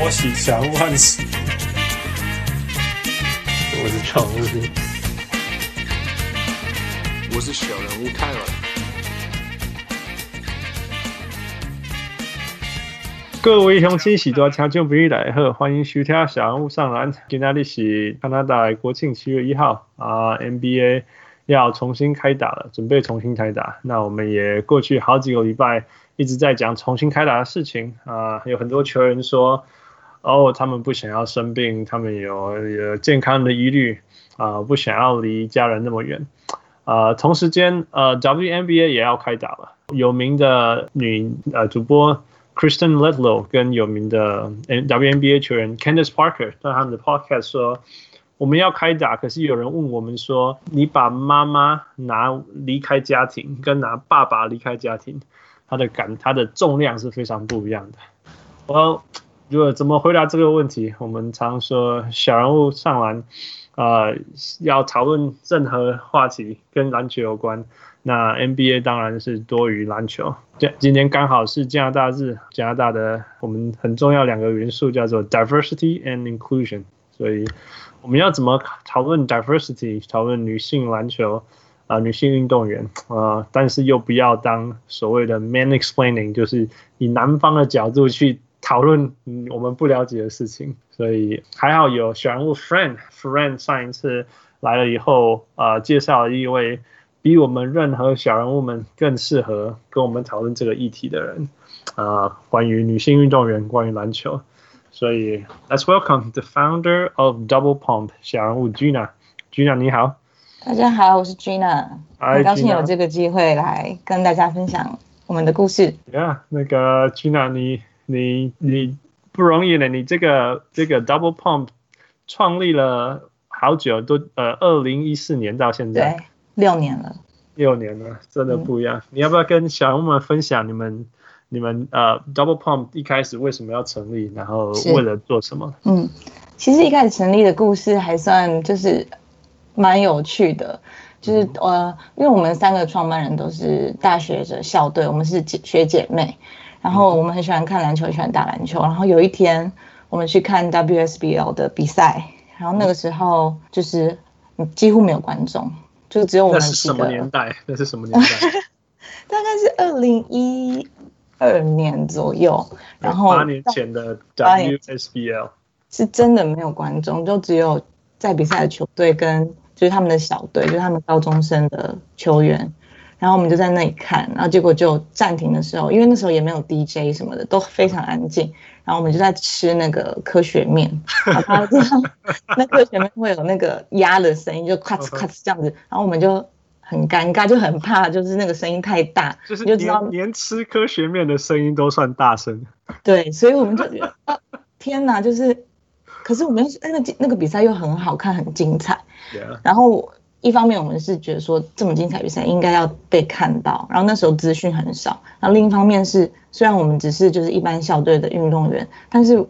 波喜祥万喜，我是常务，我是小人物泰尔。各位乡亲喜多听众朋友大家好，欢迎收听小人物上篮。今天是加拿大国庆七月一号啊，NBA 要重新开打了，准备重新开打。那我们也过去好几个礼拜。一直在讲重新开打的事情啊，有很多球员说，哦，他们不想要生病，他们有有健康的疑虑啊，不想要离家人那么远啊。同时间，呃，WNBA 也要开打了，有名的女呃主播 Kristen Ledlow 跟有名的 WNBA 球员 Candace Parker 在他们的 Podcast 说，我们要开打，可是有人问我们说，你把妈妈拿离开家庭，跟拿爸爸离开家庭。它的感，它的重量是非常不一样的。我如果怎么回答这个问题？我们常说小人物上篮，呃，要讨论任何话题跟篮球有关，那 NBA 当然是多于篮球。今今天刚好是加拿大日，加拿大的我们很重要两个元素叫做 diversity and inclusion，所以我们要怎么讨论 diversity，讨论女性篮球？啊，女性运动员啊，但是又不要当所谓的 man-explaining，就是以男方的角度去讨论我们不了解的事情。所以还好有小人物 friend，friend 上一次来了以后呃，介绍了一位比我们任何小人物们更适合跟我们讨论这个议题的人啊，关于女性运动员，关于篮球。所以 let's welcome the founder of Double Pump，小人物 Gina，Gina 你好。大家好，我是 Gina，很高兴有这个机会来跟大家分享我们的故事。Yeah，那个 Gina，你你你不容易呢，你这个这个 Double Pump 创立了好久，都呃，二零一四年到现在，对，六年了，六年了，真的不一样。嗯、你要不要跟小人物们分享你们你们呃 Double Pump 一开始为什么要成立，然后为了做什么？嗯，其实一开始成立的故事还算就是。蛮有趣的，就是呃，因为我们三个创办人都是大学的校队，我们是姐学姐妹，然后我们很喜欢看篮球，喜欢打篮球。然后有一天，我们去看 WSBL 的比赛，然后那个时候就是几乎没有观众，就只有我们。那是什么年代？那是什么年代？大概是二零一二年左右，然后八年前的 WSBL 是真的没有观众，就只有在比赛的球队跟。就是他们的小队，就是他们高中生的球员，然后我们就在那里看，然后结果就暂停的时候，因为那时候也没有 DJ 什么的，都非常安静，然后我们就在吃那个科学面，然后这样那科学面会有那个压的声音，就咔哧咔哧这样子，然后我们就很尴尬，就很怕，就是那个声音太大，就是你就知道连吃科学面的声音都算大声，对，所以我们就觉得啊，天哪，就是。可是我们那个那个比赛又很好看，很精彩。然后一方面我们是觉得说这么精彩比赛应该要被看到，然后那时候资讯很少。然后另一方面是，虽然我们只是就是一般校队的运动员，但是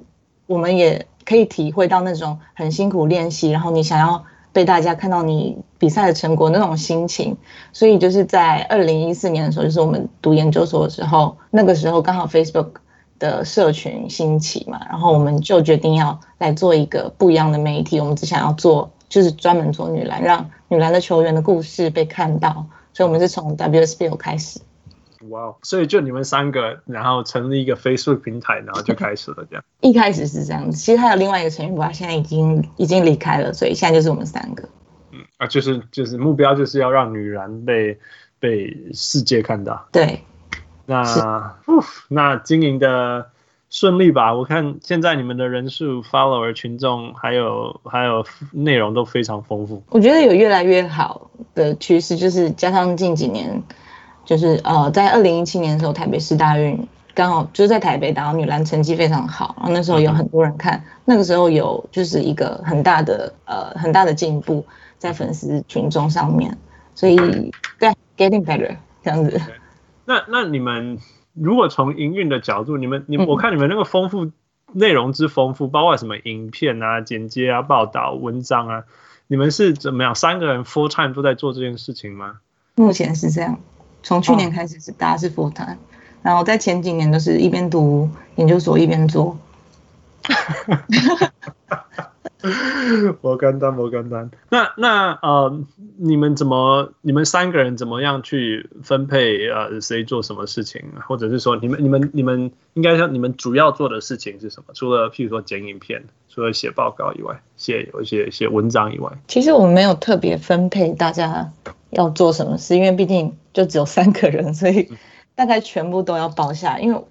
我们也可以体会到那种很辛苦练习，然后你想要被大家看到你比赛的成果那种心情。所以就是在二零一四年的时候，就是我们读研究所的时候，那个时候刚好 Facebook。的社群兴起嘛，然后我们就决定要来做一个不一样的媒体。我们只想要做，就是专门做女篮，让女篮的球员的故事被看到。所以，我们是从 WSBL 开始。哇，wow, 所以就你们三个，然后成立一个 Facebook 平台，然后就开始了这样。一开始是这样子，其实还有另外一个成员，他现在已经已经离开了，所以现在就是我们三个。嗯啊，就是就是目标就是要让女篮被被世界看到。对。那，那经营的顺利吧？我看现在你们的人数、follower 群众，还有还有内容都非常丰富。我觉得有越来越好的趋势，就是加上近几年，就是呃，在二零一七年的时候，台北市大运刚好就是在台北打到女篮成绩非常好，然后那时候有很多人看，嗯、那个时候有就是一个很大的呃很大的进步在粉丝群众上面，所以对，getting better 这样子。那那你们如果从营运的角度，你们你我看你们那个丰富内容之丰富，包括什么影片啊、剪接啊、报道、文章啊，你们是怎么样？三个人 full time 都在做这件事情吗？目前是这样，从去年开始是大家是 full time，然后在前几年都是一边读研究所一边做。我简单，我简单。那那呃，你们怎么？你们三个人怎么样去分配？呃，谁做什么事情？或者是说，你们、你们、你们应该说，你们主要做的事情是什么？除了譬如说剪影片，除了写报告以外，写有一些写文章以外，其实我们没有特别分配大家要做什么事，因为毕竟就只有三个人，所以大概全部都要包下。因为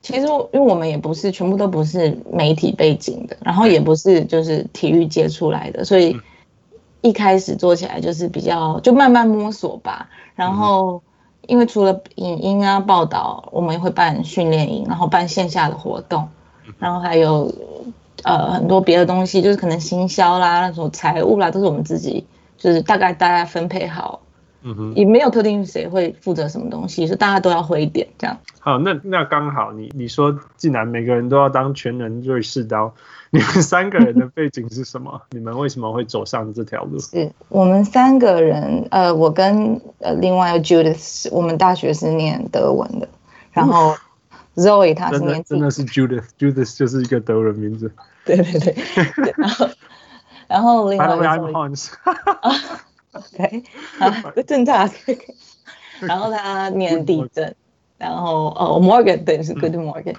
其实，因为我们也不是全部都不是媒体背景的，然后也不是就是体育接出来的，所以一开始做起来就是比较就慢慢摸索吧。然后，因为除了影音啊报道，我们也会办训练营，然后办线下的活动，然后还有呃很多别的东西，就是可能行销啦、那种财务啦，都是我们自己就是大概大家分配好。嗯哼，也没有特定谁会负责什么东西，是大家都要会一点这样。好，那那刚好你你说，既然每个人都要当全能瑞士刀，你们三个人的背景是什么？你们为什么会走上这条路？是我们三个人，呃，我跟呃另外 Judith，我们大学是念德文的，然后 Zoe 她是念真的是 Judith，Judith 就是一个德文名字。对对对，然后然后另外一个 Hans。OK，好，Good talk。然后他念地震，然后哦，Morgan 对是 Good Morgan。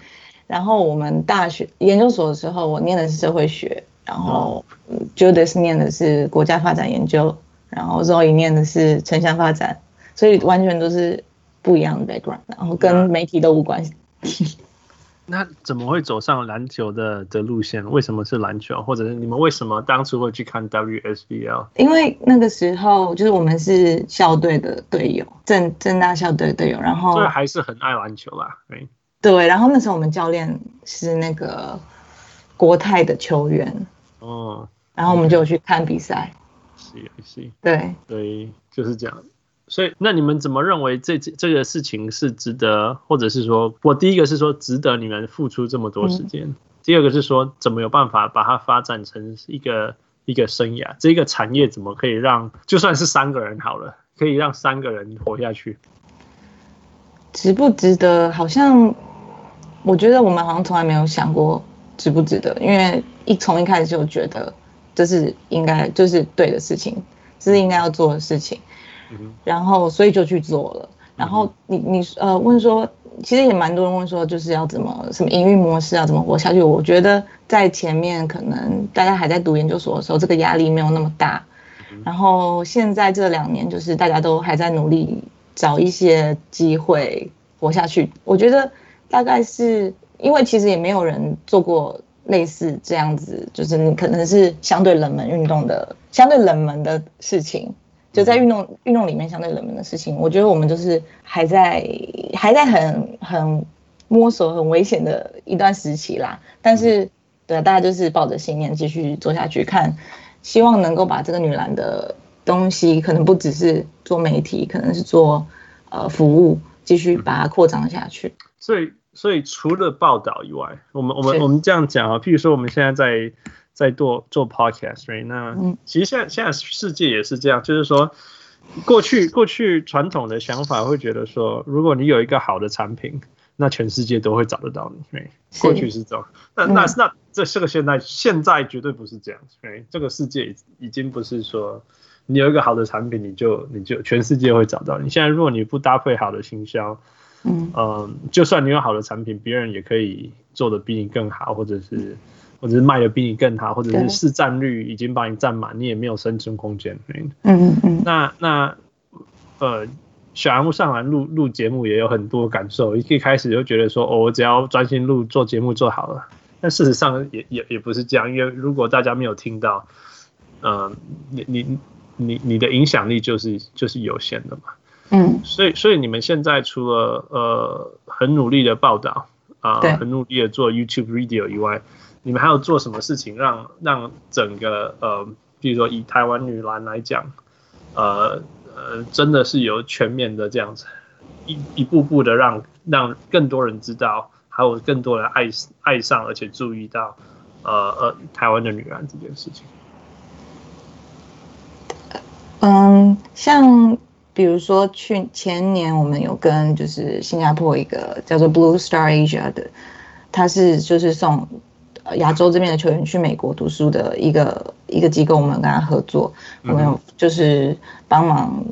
然后我们大学研究所的时候，我念的是社会学，然后 Judas 念的是国家发展研究，然后 Zoe 念的是城乡发展，所以完全都是不一样的 background，然后跟媒体都无关系。那怎么会走上篮球的的路线？为什么是篮球？或者是你们为什么当初会去看 WSBL？因为那个时候就是我们是校队的队友，正正大校队的队友，然后所以还是很爱篮球啦。对，对，然后那时候我们教练是那个国泰的球员，哦，然后我们就去看比赛。是是，对对，就是这样。所以，那你们怎么认为这这这个事情是值得，或者是说，我第一个是说值得你们付出这么多时间，嗯、第二个是说怎么有办法把它发展成一个一个生涯，这个产业怎么可以让就算是三个人好了，可以让三个人活下去？值不值得？好像我觉得我们好像从来没有想过值不值得，因为一从一开始就觉得这是应该就是对的事情，这是应该要做的事情。然后，所以就去做了。然后你你呃问说，其实也蛮多人问说，就是要怎么什么营运模式啊怎么活下去？我觉得在前面可能大家还在读研究所的时候，这个压力没有那么大。然后现在这两年，就是大家都还在努力找一些机会活下去。我觉得大概是因为其实也没有人做过类似这样子，就是你可能是相对冷门运动的相对冷门的事情。就在运动运动里面相对冷门的事情，我觉得我们就是还在还在很很摸索很危险的一段时期啦。但是，对，大家就是抱着信念继续做下去，看希望能够把这个女篮的东西，可能不只是做媒体，可能是做呃服务，继续把它扩张下去。所以，所以除了报道以外，我们我们我们这样讲啊，譬如说我们现在在。在做做 podcast，right？那其实现在现在世界也是这样，就是说，过去过去传统的想法会觉得说，如果你有一个好的产品，那全世界都会找得到你，right？过去是这样，那那那这是个现在，现在绝对不是这样，right？这个世界已经不是说你有一个好的产品，你就你就全世界会找到你。现在如果你不搭配好的行销，嗯，呃，就算你有好的产品，别人也可以做的比你更好，或者是。或者是卖的比你更好，或者是市占率已经把你占满，你也没有生存空间。嗯嗯嗯。那那呃，小人物上来录录节目也有很多感受。一开始就觉得说，哦，我只要专心录做节目做好了。但事实上也也也不是这样，因为如果大家没有听到，嗯、呃，你你你你的影响力就是就是有限的嘛。嗯。所以所以你们现在除了呃很努力的报道啊，呃、很努力的做 YouTube Radio 以外。你们还有做什么事情让让整个呃，比如说以台湾女篮来讲，呃呃，真的是有全面的这样子，一一步步的让让更多人知道，还有更多人爱爱上而且注意到，呃呃，台湾的女篮这件事情。嗯，像比如说去前年我们有跟就是新加坡一个叫做 Blue Star Asia 的，他是就是送。呃亚洲这边的球员去美国读书的一个一个机构，我们跟他合作，我们有就是帮忙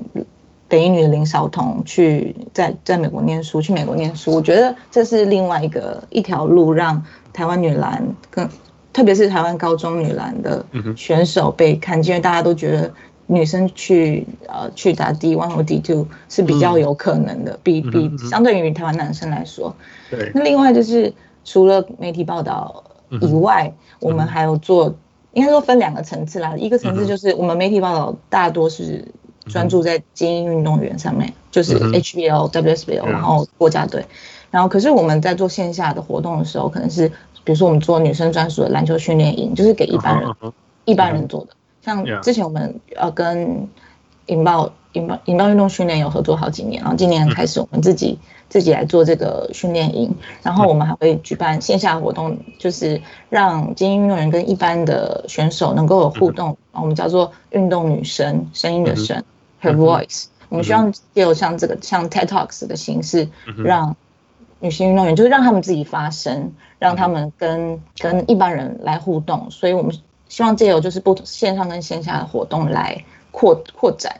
北一女的林晓彤去在在美国念书，去美国念书。我觉得这是另外一个一条路，让台湾女篮更，特别是台湾高中女篮的选手被看见，因为大家都觉得。女生去呃去打 D one 或 D two 是比较有可能的，嗯、比比相对于台湾男生来说。对。那另外就是除了媒体报道以外，嗯、我们还有做，应该说分两个层次啦。一个层次就是我们媒体报道大多是专注在精英运动员上面，嗯、就是 HBL、WSBL，然后国家队。然后可是我们在做线下的活动的时候，可能是比如说我们做女生专属的篮球训练营，就是给一般人、嗯、一般人做的。像之前我们呃跟引爆引爆引爆运动训练有合作好几年，然后今年开始我们自己自己来做这个训练营，然后我们还会举办线下活动，就是让精英运动员跟一般的选手能够有互动，我们叫做运动女神，声音的声，Her Voice。我们希望借由像这个像 TED Talks 的形式，让女性运动员就是让他们自己发声，让他们跟跟一般人来互动，所以我们。希望借由就是不线上跟线下的活动来扩扩展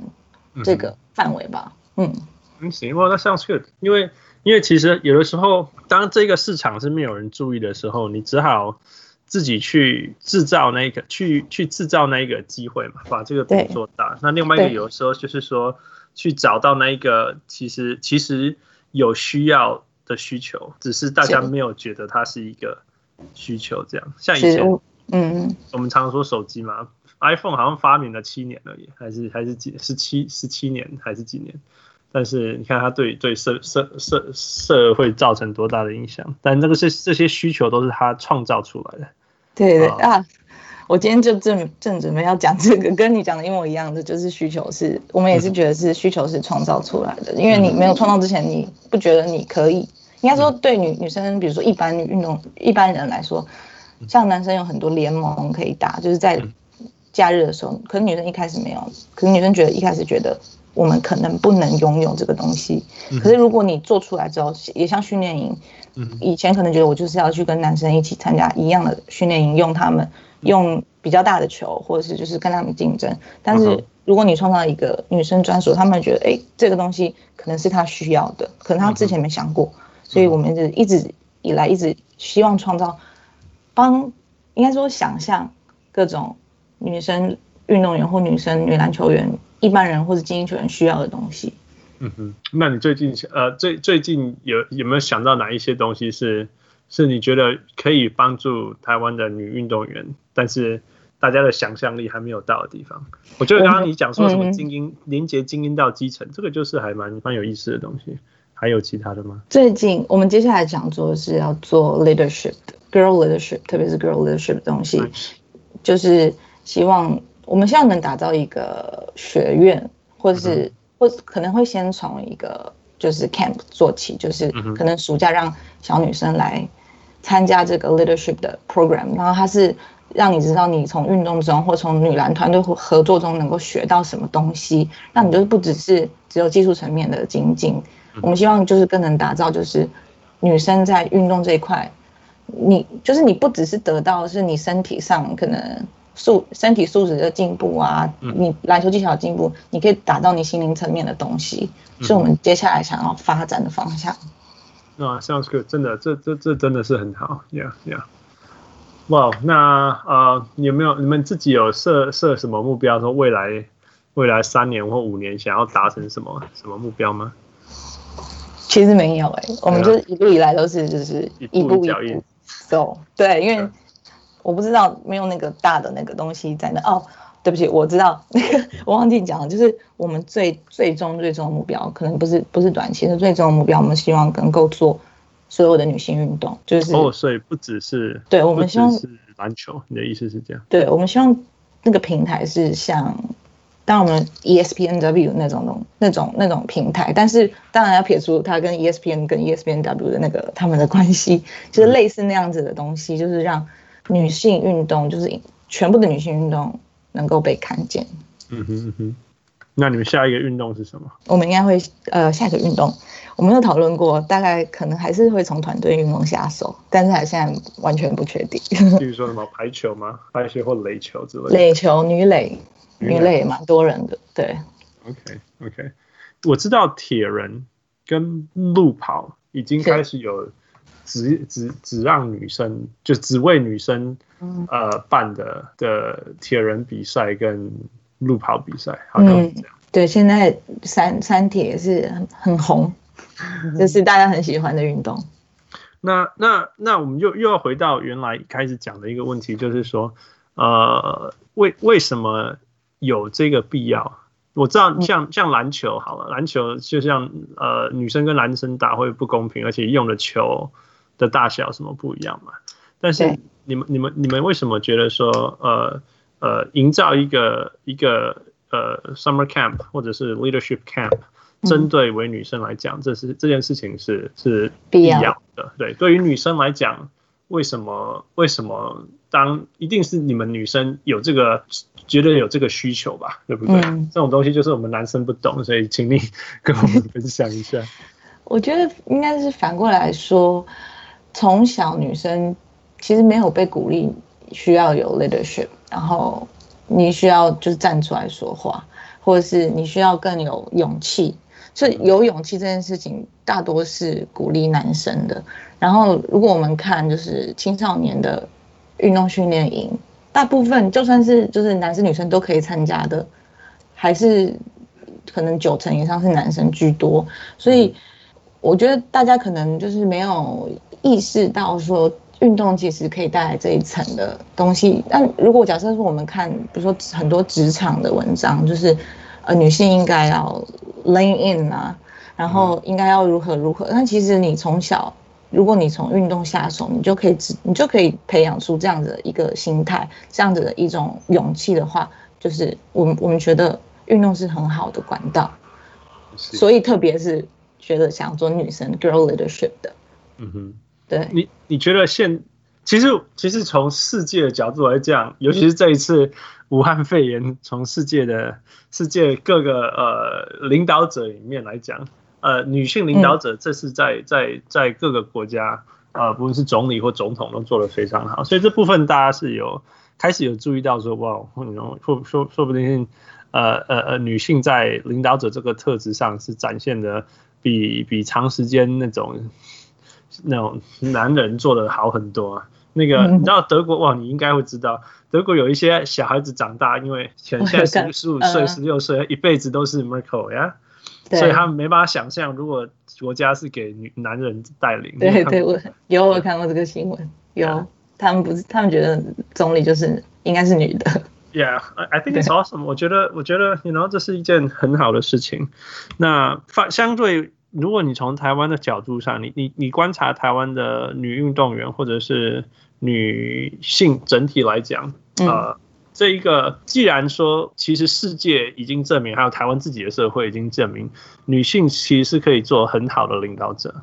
这个范围吧。嗯，嗯，行，哇，那 sounds good。因为因为其实有的时候，当这个市场是没有人注意的时候，你只好自己去制造那个，去去制造那一个机会嘛，把这个饼做大。那另外一个有的时候就是说，去找到那一个其实其实有需要的需求，只是大家没有觉得它是一个需求，这样。像以前。嗯，我们常常说手机嘛，iPhone 好像发明了七年而已，还是还是几十七十七年还是几年？但是你看它对对社社社社会造成多大的影响？但这个是这些需求都是它创造出来的。对对啊，我今天就正正准备要讲这个，跟你讲的一模一样的，就是需求是我们也是觉得是需求是创造出来的，因为你没有创造之前，你不觉得你可以？应该说对女女生，比如说一般运动一般人来说。像男生有很多联盟可以打，就是在假日的时候，可是女生一开始没有，可是女生觉得一开始觉得我们可能不能拥有这个东西。可是如果你做出来之后，也像训练营，以前可能觉得我就是要去跟男生一起参加一样的训练营，用他们用比较大的球，或者是就是跟他们竞争。但是如果你创造一个女生专属，他们觉得哎，这个东西可能是他需要的，可能他之前没想过，所以我们一直以来一直希望创造。帮应该说想象各种女生运动员或女生女篮球员、一般人或者精英球员需要的东西。嗯哼，那你最近呃最最近有有没有想到哪一些东西是是你觉得可以帮助台湾的女运动员，但是大家的想象力还没有到的地方？我觉得刚刚你讲说什么精英连接精英到基层，这个就是还蛮蛮有意思的东西。还有其他的吗？最近我们接下来讲座是要做 leadership，girl leadership，特别是 girl leadership 的东西，就是希望我们希望能打造一个学院，或者是或可能会先从一个就是 camp 做起，就是可能暑假让小女生来参加这个 leadership 的 program，然后它是让你知道你从运动中或从女篮团队合作中能够学到什么东西，那你就是不只是只有技术层面的精进，我们希望就是更能打造就是女生在运动这一块。你就是你不只是得到是你身体上可能素身体素质的进步啊，你篮球技巧的进步，你可以打到你心灵层面的东西，是我们接下来想要发展的方向。啊，sounds good，真的，这这这真的是很好，yeah yeah。哇，那呃，有没有你们自己有设设什么目标？说未来未来三年或五年想要达成什么什么目标吗？其实没有哎、欸，我们就一路以来都是就是一步一步。走，对，因为我不知道没有那个大的那个东西在那。哦，对不起，我知道那个 我忘记讲了，就是我们最最终最终的目标，可能不是不是短期的最终的目标，我们希望能够做所有的女性运动，就是哦，所以不只是对，我们希望是篮球，你的意思是这样？对，我们希望那个平台是像。当我们 ESPNW 那种那种那种平台，但是当然要撇除它跟 ESPN 跟 ESPNW 的那个他们的关系，就是类似那样子的东西，就是让女性运动，就是全部的女性运动能够被看见。嗯哼嗯哼，那你们下一个运动是什么？我们应该会呃，下一个运动，我们有讨论过，大概可能还是会从团队运动下手，但是还现在完全不确定。比如说什么排球吗？排球或垒球之类的。垒球、女垒、女垒蛮多人的，对。OK OK，我知道铁人跟路跑已经开始有只只只让女生就只为女生呃办的的铁人比赛跟路跑比赛，好像是这样。嗯，对，现在三三铁是很很红，就是大家很喜欢的运动。那那那我们又又要回到原来开始讲的一个问题，就是说呃为为什么有这个必要？我知道像像篮球好了，篮球就像呃女生跟男生打会不公平，而且用的球的大小什么不一样嘛。但是你们你们你们为什么觉得说呃呃营造一个一个呃 summer camp 或者是 leadership camp 针对为女生来讲，这是这件事情是是必要的。对，对于女生来讲，为什么为什么当一定是你们女生有这个？觉得有这个需求吧，对不对？嗯、这种东西就是我们男生不懂，所以请你 跟我们分享一下。我觉得应该是反过来说，从小女生其实没有被鼓励需要有 leadership，然后你需要就是站出来说话，或者是你需要更有勇气。所以有勇气这件事情大多是鼓励男生的。然后如果我们看就是青少年的运动训练营。大部分就算是就是男生女生都可以参加的，还是可能九成以上是男生居多，所以我觉得大家可能就是没有意识到说运动其实可以带来这一层的东西。但如果假设说我们看，比如说很多职场的文章，就是呃女性应该要 lean in 啊，然后应该要如何如何，但其实你从小。如果你从运动下手，你就可以你就可以培养出这样子的一个心态，这样子的一种勇气的话，就是我们我们觉得运动是很好的管道，所以特别是觉得想做女生 girl leadership 的，嗯哼，对。你你觉得现其实其实从世界的角度来讲，尤其是这一次武汉肺炎，从世界的世界各个呃领导者里面来讲。呃，女性领导者，这是在在在各个国家，呃，不论是总理或总统都做得非常好，所以这部分大家是有开始有注意到说，哇，说说说不定，呃呃呃，女性在领导者这个特质上是展现的比比长时间那种那种男人做的好很多啊。那个你知道德国哇，你应该会知道，德国有一些小孩子长大，因为现在十 十五岁、十六岁，一辈子都是 Merkel 呀。所以他们没办法想象，如果国家是给女男人带领。对对，我有我看过这个新闻，有他们不是他们觉得总理就是应该是女的。Yeah, I think it's awesome。我觉得我觉得，you know，这是一件很好的事情。那反相对，如果你从台湾的角度上，你你你观察台湾的女运动员或者是女性整体来讲，呃。嗯这一个，既然说，其实世界已经证明，还有台湾自己的社会已经证明，女性其实是可以做很好的领导者。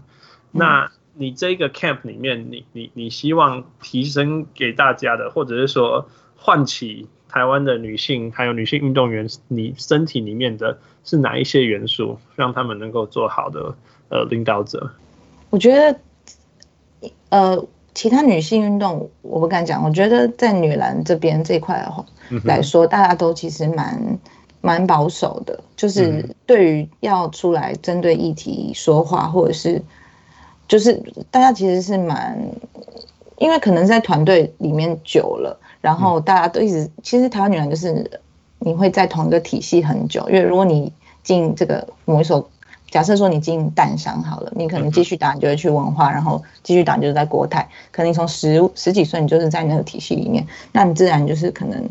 那你这个 camp 里面，你你你希望提升给大家的，或者是说唤起台湾的女性还有女性运动员，你身体里面的是哪一些元素，让他们能够做好的呃领导者？我觉得，呃。其他女性运动我不敢讲，我觉得在女篮这边这一块的话来说，大家都其实蛮蛮保守的，就是对于要出来针对议题说话，或者是就是大家其实是蛮，因为可能在团队里面久了，然后大家都一直其实台湾女篮就是你会在同一个体系很久，因为如果你进这个某一所。假设说你进淡商好了，你可能继续打，你就会去文化，然后继续打，你就是在国泰。可能你从十十几岁，你就是在那个体系里面，那你自然就是可能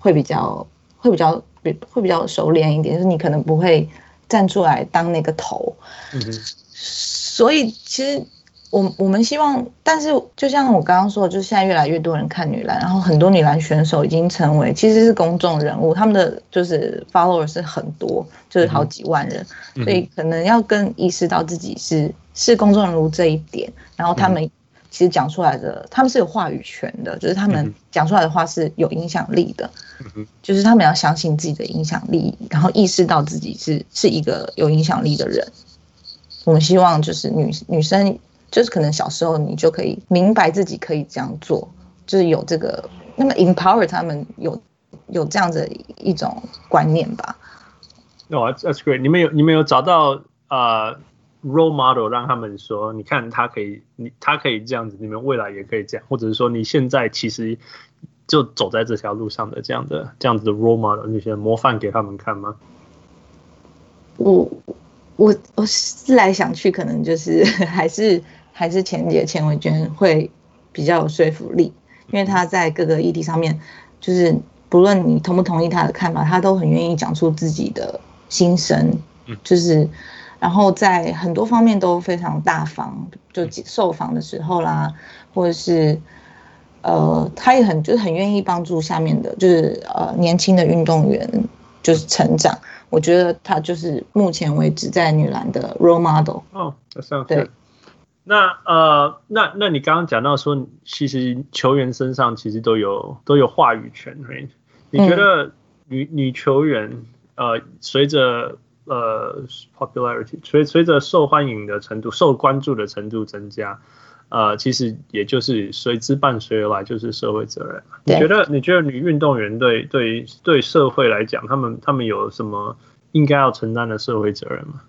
会比较会比较比会比较熟练一点，就是你可能不会站出来当那个头。嗯哼。所以其实。我我们希望，但是就像我刚刚说的，就是现在越来越多人看女篮，然后很多女篮选手已经成为其实是公众人物，他们的就是 follower 是很多，就是好几万人，所以可能要更意识到自己是是公众人物这一点，然后他们其实讲出来的，他们是有话语权的，就是他们讲出来的话是有影响力的，嗯、就是他们要相信自己的影响力，然后意识到自己是是一个有影响力的人。我们希望就是女女生，就是可能小时候你就可以明白自己可以这样做，就是有这个那么 empower 他们有有这样的一种观念吧。哦、oh,，That's great！你们有你们有找到啊？Uh... role model 让他们说，你看他可以，你他可以这样子，你们未来也可以这样，或者是说你现在其实就走在这条路上的这样的这样子的 role model 那些模范给他们看吗？我我我思来想去，可能就是 还是还是钱姐钱伟娟会比较有说服力，因为她在各个议题上面，就是不论你同不同意她的看法，她都很愿意讲出自己的心声，就是。然后在很多方面都非常大方，就受访的时候啦，或者是，呃，他也很就是很愿意帮助下面的，就是呃年轻的运动员就是成长。我觉得他就是目前为止在女篮的 role model。哦，对。那呃，那那你刚刚讲到说，其实球员身上其实都有都有话语权，right? 你觉得女、嗯、女球员呃随着呃，popularity 随随着受欢迎的程度、受关注的程度增加，呃，其实也就是随之伴随而来就是社会责任。你觉得你觉得女运动员对对对社会来讲，他们他们有什么应该要承担的社会责任吗？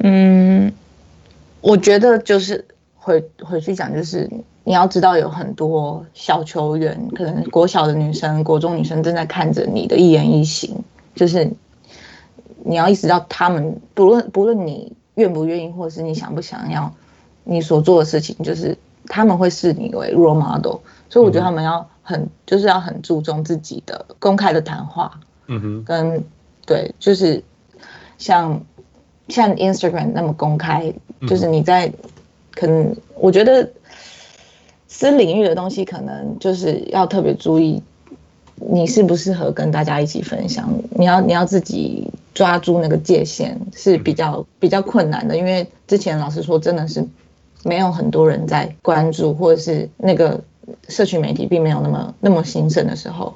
嗯，我觉得就是回回去讲，就是你要知道有很多小球员，可能国小的女生、国中女生正在看着你的一言一行，就是。你要意识到，他们不论不论你愿不愿意，或者是你想不想要，你所做的事情，就是他们会视你为 role model。所以我觉得他们要很，就是要很注重自己的公开的谈话。嗯哼，跟对，就是像像 Instagram 那么公开，就是你在可能，我觉得私领域的东西，可能就是要特别注意，你适不适合跟大家一起分享。你要你要自己。抓住那个界限是比较比较困难的，因为之前老师说，真的是没有很多人在关注，或者是那个社群媒体并没有那么那么兴盛的时候。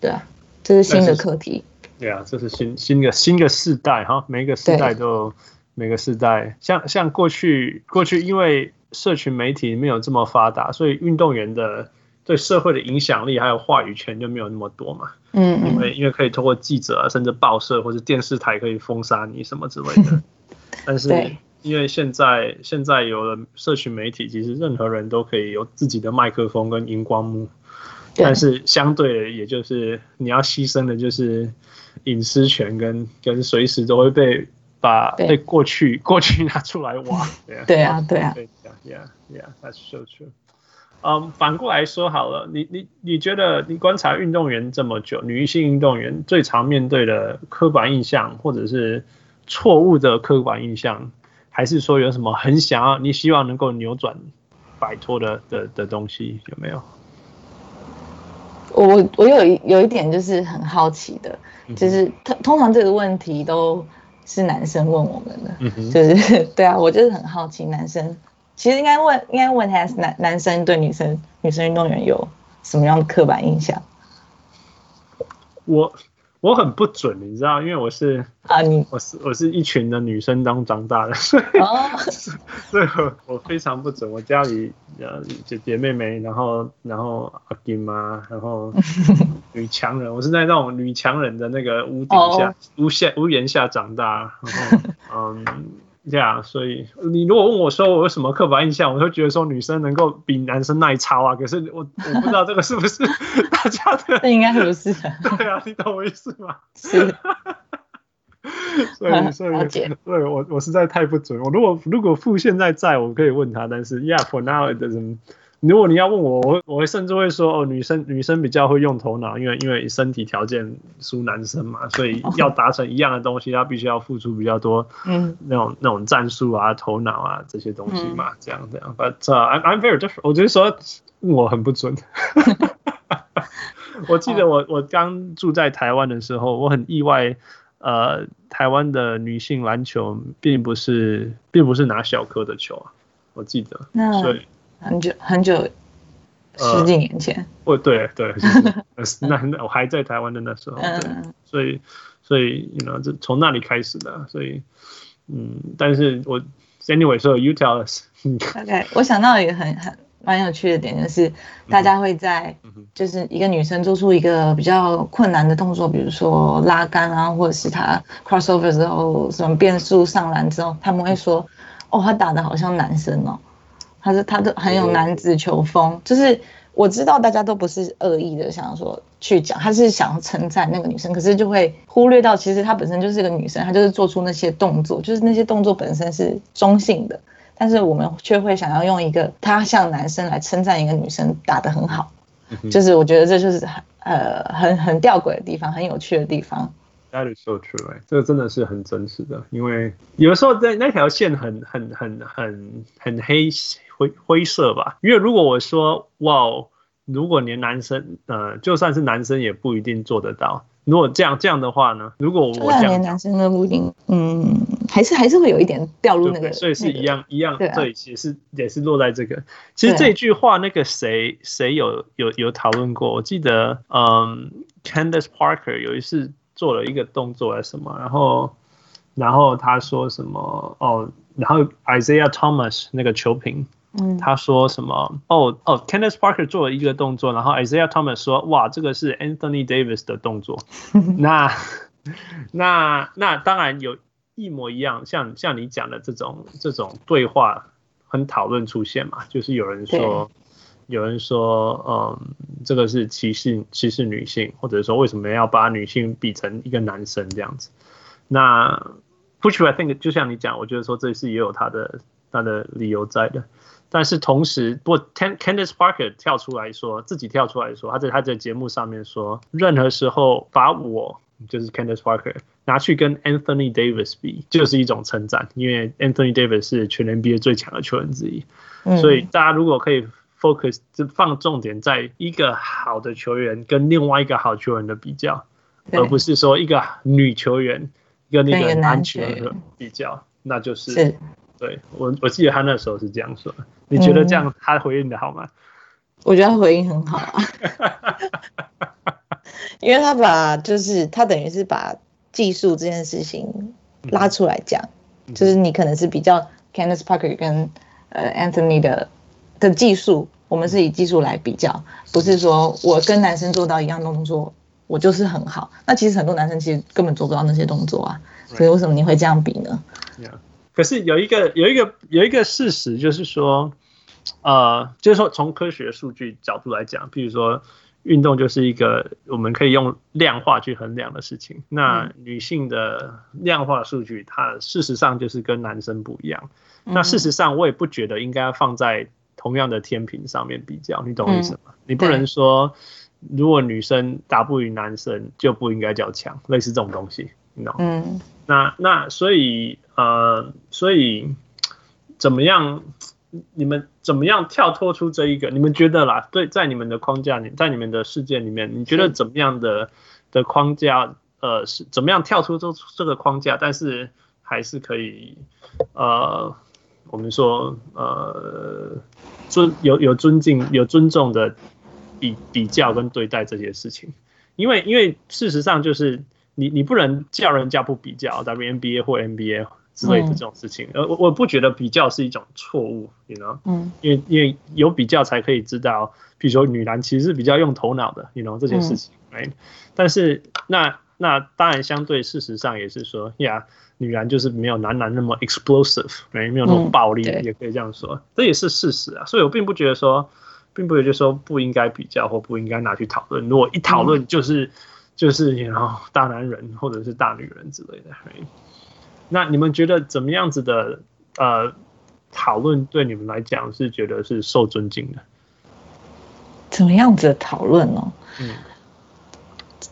对啊，这是新的课题。对啊，这是新新的新的世代哈，每一个世代都每个时代，像像过去过去因为社群媒体没有这么发达，所以运动员的。对社会的影响力还有话语权就没有那么多嘛，嗯，因为因为可以通过记者啊，甚至报社或者电视台可以封杀你什么之类的，但是因为现在现在有了社群媒体，其实任何人都可以有自己的麦克风跟荧光幕，但是相对的，也就是你要牺牲的就是隐私权跟跟随时都会被把对过去 过去拿出来挖，对啊对啊对啊，yeah yeah that's so true。嗯，um, 反过来说好了，你你你觉得你观察运动员这么久，女性运动员最常面对的刻板印象，或者是错误的刻板印象，还是说有什么很想要你希望能够扭转、摆脱的的的东西，有没有？我我有一有一点就是很好奇的，就是通通常这个问题都是男生问我们的，嗯、就是对啊，我就是很好奇男生。其实应该问，应该问他男男生对女生女生运动员有什么样的刻板印象？我我很不准，你知道，因为我是啊，你我是我是一群的女生当长大的，所以、哦、所以我我非常不准。我家里呃姐姐妹妹，然后然后阿金妈，然后 女强人，我是在那种女强人的那个屋顶下、哦、屋下屋檐下长大，然后嗯。这样，所以你如果问我说我有什么刻板印象，我会觉得说女生能够比男生耐操啊。可是我我不知道这个是不是 大家的，那应该不是。对啊，你懂我意思吗？是。所以所以对我我实在太不准。我如果如果父现在在我可以问他，但是 Yeah for now it doesn't。如果你要问我，我我会甚至会说哦，女生女生比较会用头脑，因为因为身体条件输男生嘛，所以要达成一样的东西，他必须要付出比较多，嗯，那种那种战术啊、头脑啊这些东西嘛，这样这样。But、uh, I'm I'm very different。我觉得说我很不准。我记得我我刚住在台湾的时候，我很意外，呃，台湾的女性篮球并不是并不是拿小颗的球啊。我记得。那所以很久很久，十几年前。哦，对对，就是、那那我还在台湾的那时候，嗯，所以所以你知道，这从那里开始的，所以嗯，但是我 anyway，所以 you tell us。OK，我想到一个很很蛮有趣的点，就是大家会在就是一个女生做出一个比较困难的动作，比如说拉杆啊，或者是她 crossover 之后什么变速上篮之后，他们会说，哦，她打的好像男生哦。他是他的很有男子球风，就是我知道大家都不是恶意的想说去讲，他是想要称赞那个女生，可是就会忽略到其实她本身就是个女生，她就是做出那些动作，就是那些动作本身是中性的，但是我们却会想要用一个他像男生来称赞一个女生打得很好，就是我觉得这就是很呃很很吊诡的地方，很有趣的地方。That is so true，哎，这个真的是很真实的，因为有的时候在那条线很很很很很黑。灰灰色吧，因为如果我说哇，如果连男生，呃，就算是男生也不一定做得到。如果这样这样的话呢？如果我这样连男生都不一定，嗯，还是还是会有一点掉入那个，所以是一样、那个、一样，对、啊，也是也是落在这个。其实这句话，那个谁谁有有有讨论过？我记得，嗯，Candace Parker 有一次做了一个动作还是什么，然后然后他说什么哦，然后 Isaiah Thomas 那个球评。嗯，他说什么？哦哦，Candace Parker 做了一个动作，然后 Isaiah Thomas 说：“哇，这个是 Anthony Davis 的动作。那”那那那当然有一模一样，像像你讲的这种这种对话很讨论出现嘛，就是有人说有人说，嗯，这个是歧视歧视女性，或者说为什么要把女性比成一个男生这样子？那 Which I think 就像你讲，我觉得说这是也有他的他的理由在的。但是同时，不过 Candace Parker 跳出来说，自己跳出来说，他在他在节目上面说，任何时候把我就是 Candace Parker 拿去跟 Anthony Davis 比，就是一种称赞，因为 Anthony Davis 是全 NBA 最强的球员之一。所以大家如果可以 focus 就放重点在一个好的球员跟另外一个好球员的比较，而不是说一个女球员跟那个男球员的比较，那就是。对我，我记得他那时候是这样说。你觉得这样他回应的好吗？嗯，我觉得他回应很好啊，因为他把就是他等于是把技术这件事情拉出来讲，嗯，就是你可能是比较 Candace Parker 跟呃 Anthony 的的技术，我们是以技术来比较，不是说我跟男生做到一样动作，我就是很好。那其实很多男生其实根本做不到那些动作啊，所以为什么你会这样比呢？Yeah. 可是有一个有一个有一个事实，就是说，呃，就是说从科学数据角度来讲，譬如说运动就是一个我们可以用量化去衡量的事情。那女性的量化数据，它事实上就是跟男生不一样。那事实上，我也不觉得应该放在同样的天平上面比较。你懂我意思吗？你不能说如果女生打不赢男生就不应该叫强，类似这种东西，你懂？嗯。那那所以呃，所以怎么样？你们怎么样跳脱出这一个？你们觉得啦？对，在你们的框架里，在你们的世界里面，你觉得怎么样的的框架？呃，是怎么样跳出这这个框架？但是还是可以呃，我们说呃尊有有尊敬有尊重的比比较跟对待这些事情，因为因为事实上就是。你你不能叫人家不比较 WNBA 或 NBA 之类的这种事情，呃、嗯，我我不觉得比较是一种错误，你知道，嗯，因为因为有比较才可以知道，比如说女篮其实是比较用头脑的，你知道这件事情，哎、嗯，但是那那当然相对事实上也是说，呀，女篮就是没有男篮那么 explosive，没没有那么暴力，嗯、也可以这样说，这也是事实啊，所以我并不觉得说，并不觉得说不应该比较或不应该拿去讨论，如果一讨论就是。嗯就是然后大男人或者是大女人之类的，那你们觉得怎么样子的呃讨论对你们来讲是觉得是受尊敬的？怎么样子的讨论呢？嗯，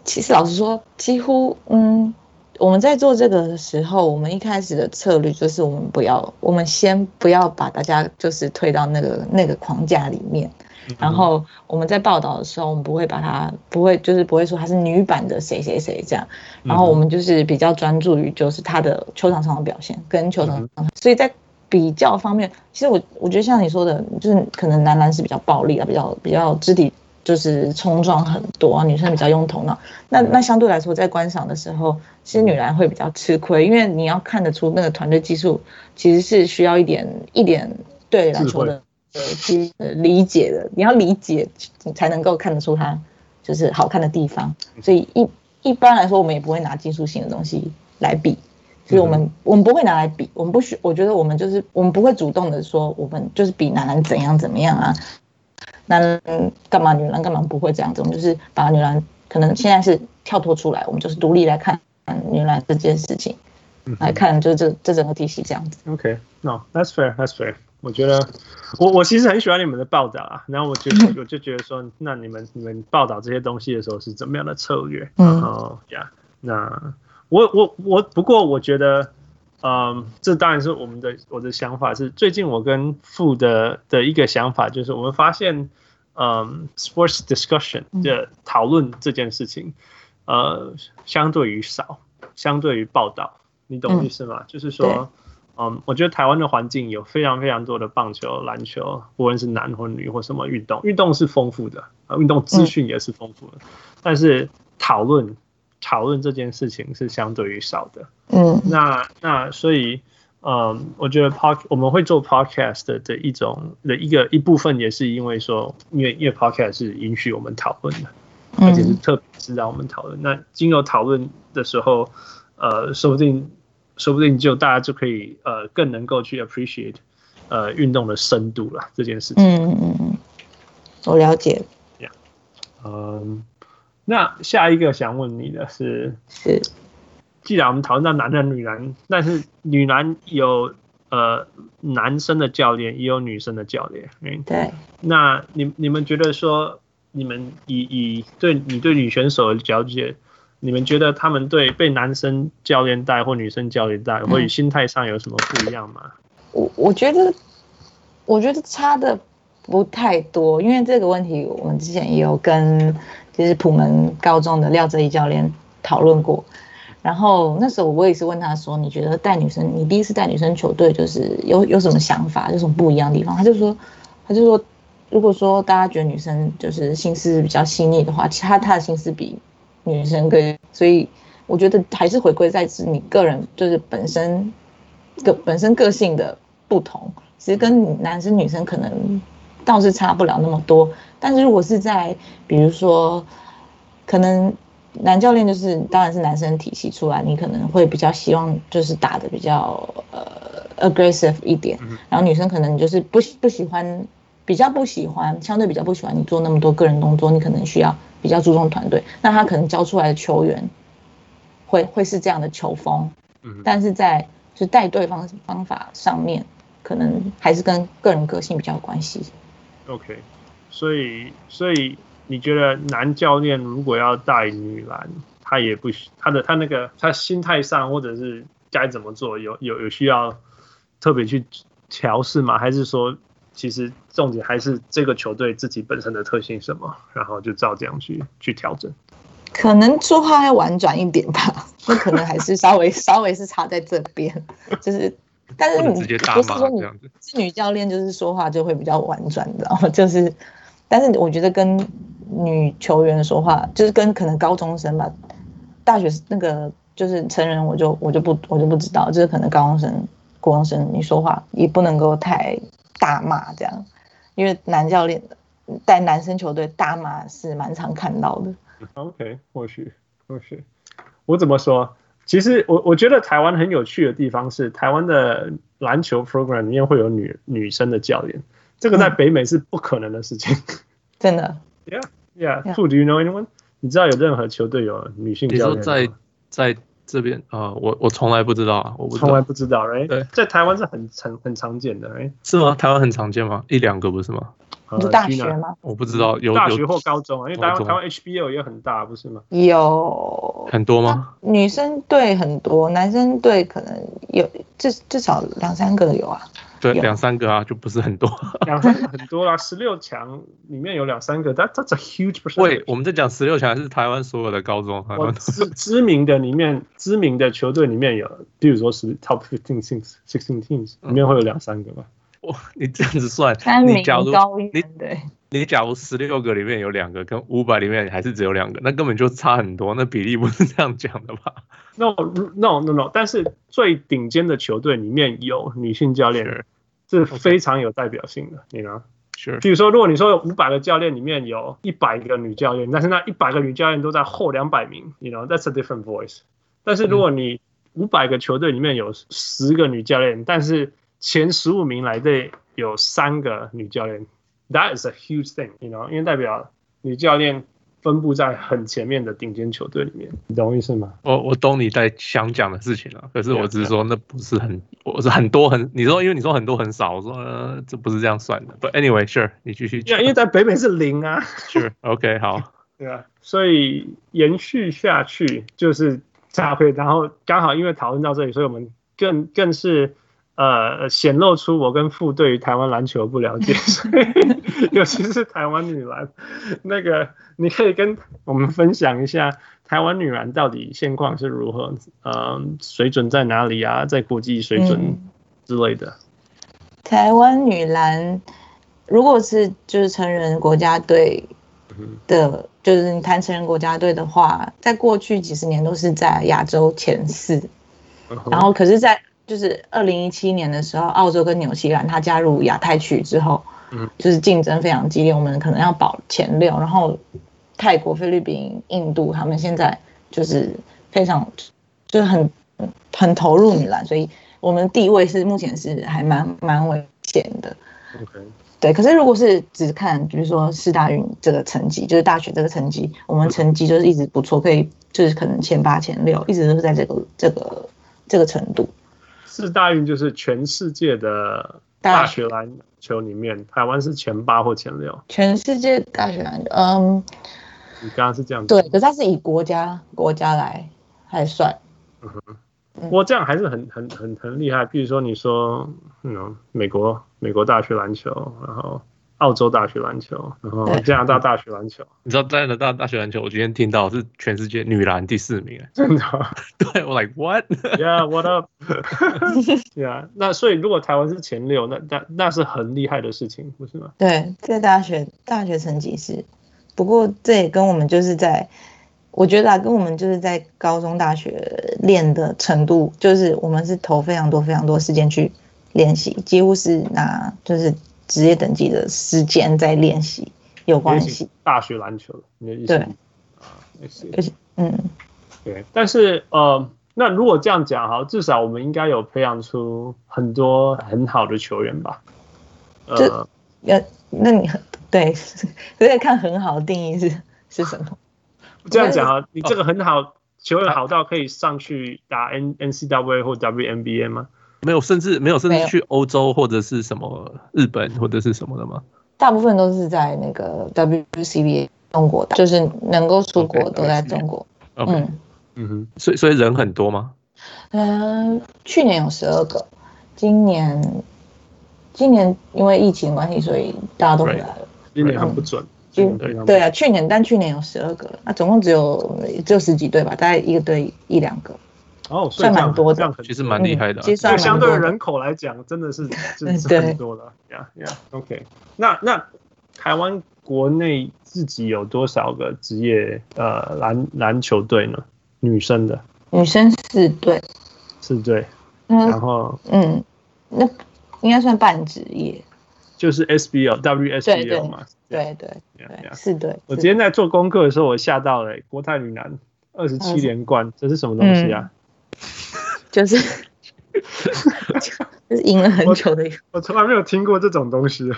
其实老实说，几乎嗯，我们在做这个的时候，我们一开始的策略就是我们不要，我们先不要把大家就是推到那个那个框架里面。然后我们在报道的时候，我们不会把它不会就是不会说她是女版的谁谁谁这样。然后我们就是比较专注于就是她的球场上的表现跟球场上，所以在比较方面，其实我我觉得像你说的，就是可能男篮是比较暴力啊，比较比较肢体就是冲撞很多啊，女生比较用头脑。那那相对来说，在观赏的时候，其实女篮会比较吃亏，因为你要看得出那个团队技术，其实是需要一点一点对篮球的呃理解的，你要理解你才能够看得出它就是好看的地方。所以一一般来说，我们也不会拿技术性的东西来比。所以我们、嗯、我们不会拿来比，我们不需，我觉得我们就是我们不会主动的说我们就是比男篮怎样怎么样啊，男篮干嘛女篮干嘛不会这样子，我们就是把女篮可能现在是跳脱出来，我们就是独立来看女篮这件事情，嗯、来看就是这这整个体系这样子。OK，No，that's fair，that's fair。我觉得我我其实很喜欢你们的报道啊，然后我就我就觉得说，那你们你们报道这些东西的时候是怎么样的策略？嗯，哦呀，那。我我我，不过我觉得，嗯，这当然是我们的我的想法是，最近我跟傅的的一个想法就是，我们发现，嗯，sports discussion 的讨论这件事情，呃，相对于少，相对于报道，你懂意思吗？就是说，嗯，我觉得台湾的环境有非常非常多的棒球、篮球，无论是男或女或什么运动，运动是丰富的，啊，运动资讯也是丰富的，但是讨论。讨论这件事情是相对于少的，嗯，那那所以，嗯，我觉得 pod 我们会做 podcast 的的一种的一个一部分，也是因为说，因为因为 podcast 是允许我们讨论的，而且是特别是让我们讨论。那经由讨论的时候，呃，说不定说不定就大家就可以呃更能够去 appreciate 呃运动的深度了这件事情。嗯嗯嗯，我了解。Yeah，嗯。那下一个想问你的是，是，既然我们讨论到男男、女男，但是女篮有呃男生的教练，也有女生的教练，嗯，对。那你你们觉得说，你们以以对你对女选手的了解，你们觉得他们对被男生教练带或女生教练带，或者心态上有什么不一样吗？我我觉得，我觉得差的不太多，因为这个问题我们之前也有跟。就是普门高中的廖哲一教练讨论过，然后那时候我也是问他说：“你觉得带女生，你第一次带女生球队，就是有有什么想法，有什么不一样的地方？”他就说：“他就说，如果说大家觉得女生就是心思比较细腻的话，其他他的心思比女生跟，所以我觉得还是回归在是你个人就是本身个本身个性的不同，其实跟男生女生可能倒是差不了那么多。”但是如果是在，比如说，可能男教练就是当然是男生体系出来，你可能会比较希望就是打的比较呃 aggressive 一点，然后女生可能就是不不喜欢，比较不喜欢，相对比较不喜欢你做那么多个人动作，你可能需要比较注重团队，那他可能教出来的球员会会是这样的球风，但是在就带队方方法上面，可能还是跟个人个性比较有关系。OK。所以，所以你觉得男教练如果要带女篮，他也不需他的他那个他心态上或者是该怎么做，有有有需要特别去调试吗？还是说，其实重点还是这个球队自己本身的特性什么，然后就照这样去去调整？可能说话要婉转一点吧，那可能还是稍微 稍微是差在这边，就是。但是你不是说你是女教练，就是说话就会比较婉转，你知道吗？就是。但是我觉得跟女球员说话，就是跟可能高中生吧，大学那个就是成人，我就我就不我就不知道，就是可能高中生、国中生，你说话也不能够太大骂这样，因为男教练带男生球队大骂是蛮常看到的。OK，或许或许我怎么说？其实我我觉得台湾很有趣的地方是，台湾的篮球 program 里面会有女女生的教练。这个在北美是不可能的事情，嗯、真的。Yeah, yeah. Who do you know anyone？你知道有任何球队有女性教练吗？在在这边啊、呃，我我从来不知道啊，我从来不知道，right？对，在台湾是很常很常见的，right？是吗？台湾很常见吗？一两个不是吗？你是大学吗？我不知道，有大学或高中啊，因为台湾台湾 HBO 也很大，不是吗？有很多吗？女生队很多，男生队可能有至至少两三个有啊。对，两三个啊，就不是很多。两三个很多啦，十六强里面有两三个，但 that's a huge percentage。喂，我们在讲十六强还是台湾所有的高中？台湾知知名的里面，知名的球队里面有，比如说是 top fifteen teams、sixteen teams 里面会有两三个吧。哇，你这样子算，你假如高一你对，你假如十六个里面有两个，跟五百里面还是只有两个，那根本就差很多，那比例不是这样讲的吧？No no no no，但是最顶尖的球队里面有女性教练，是非常有代表性的，你呢？是，比如说，如果你说有五百个教练里面有一百个女教练，但是那一百个女教练都在后两百名，，you know that's a different voice。但是如果你五百个球队里面有十个女教练，但是前十五名来的有三个女教练，That is a huge thing，you know，因为代表女教练分布在很前面的顶尖球队里面，你懂我意思吗？我我懂你在想讲的事情了，可是我只是说那不是很，我是很多很，你说因为你说很多很少，我说、呃、这不是这样算的。But anyway，sure，你继续讲。因为在北美是零啊。Sure，OK，、okay, 好。对啊，所以延续下去就是搭配，然后刚好因为讨论到这里，所以我们更更是。呃，显露出我跟傅对于台湾篮球不了解，所以 尤其是台湾女篮，那个你可以跟我们分享一下台湾女篮到底现况是如何，呃，水准在哪里啊，在国际水准之类的。嗯、台湾女篮如果是就是成人国家队的，就是你谈成人国家队的话，在过去几十年都是在亚洲前四，然后可是，在就是二零一七年的时候，澳洲跟纽西兰它加入亚太区之后，嗯，就是竞争非常激烈，我们可能要保前六，然后泰国、菲律宾、印度他们现在就是非常就是很很投入米兰，所以我们地位是目前是还蛮蛮危险的。OK，对，可是如果是只看比如说四大运这个成绩，就是大学这个成绩，我们成绩就是一直不错，可以就是可能前八、前六，一直都是在这个这个这个程度。世大运就是全世界的大学篮球里面，台湾是前八或前六。全世界大学篮球，嗯，你刚刚是这样子。对，可是它是以国家国家来来算。嗯哼，不过这样还是很很很很厉害。比如说你说，嗯，美国美国大学篮球，然后。澳洲大学篮球，然后加拿大大学篮球。你知道加拿大大学篮球？我今天听到是全世界女篮第四名，真的？对我 like what？Yeah，what up？Yeah，那所以如果台湾是前六，那那那是很厉害的事情，不是吗？对，在大学大学成绩是，不过这也跟我们就是在，我觉得啊，跟我们就是在高中大学练的程度，就是我们是投非常多非常多时间去练习，几乎是拿就是。职业等级的时间在练习有关系，大学篮球你的意思？对，啊，而且嗯，对，但是呃，那如果这样讲哈，至少我们应该有培养出很多很好的球员吧？呃，要那你对，所 以看很好的定义是是什么？这样讲啊，你这个很好球员好到可以上去打 N N C W A 或 W N B A 吗？没有，甚至没有，甚至去欧洲或者是什么日本或者是什么的吗？大部分都是在那个 WCBA 中国的，就是能够出国都在中国。Okay, okay. 嗯嗯哼，所以所以人很多吗？嗯、呃，去年有十二个，今年今年因为疫情关系，所以大家都回来了。今年很不准。嗯、对啊，去年但去年有十二个，那总共只有只有十几队吧，大概一个队一两个。哦，算蛮多的，其实蛮厉害的、啊。其实相对人口来讲，真的是 真是很多了。呀呀，OK。那那台湾国内自己有多少个职业呃篮篮球队呢？女生的？女生四队。四队。嗯然后嗯，那应该算半职业。就是 SBL、WSBL 嘛。对对对，四队。我今天在做功课的时候，我吓到了、欸，国泰女篮二十七连冠，这是什么东西啊？嗯 就是 就是赢了很久的我，我从来没有听过这种东西。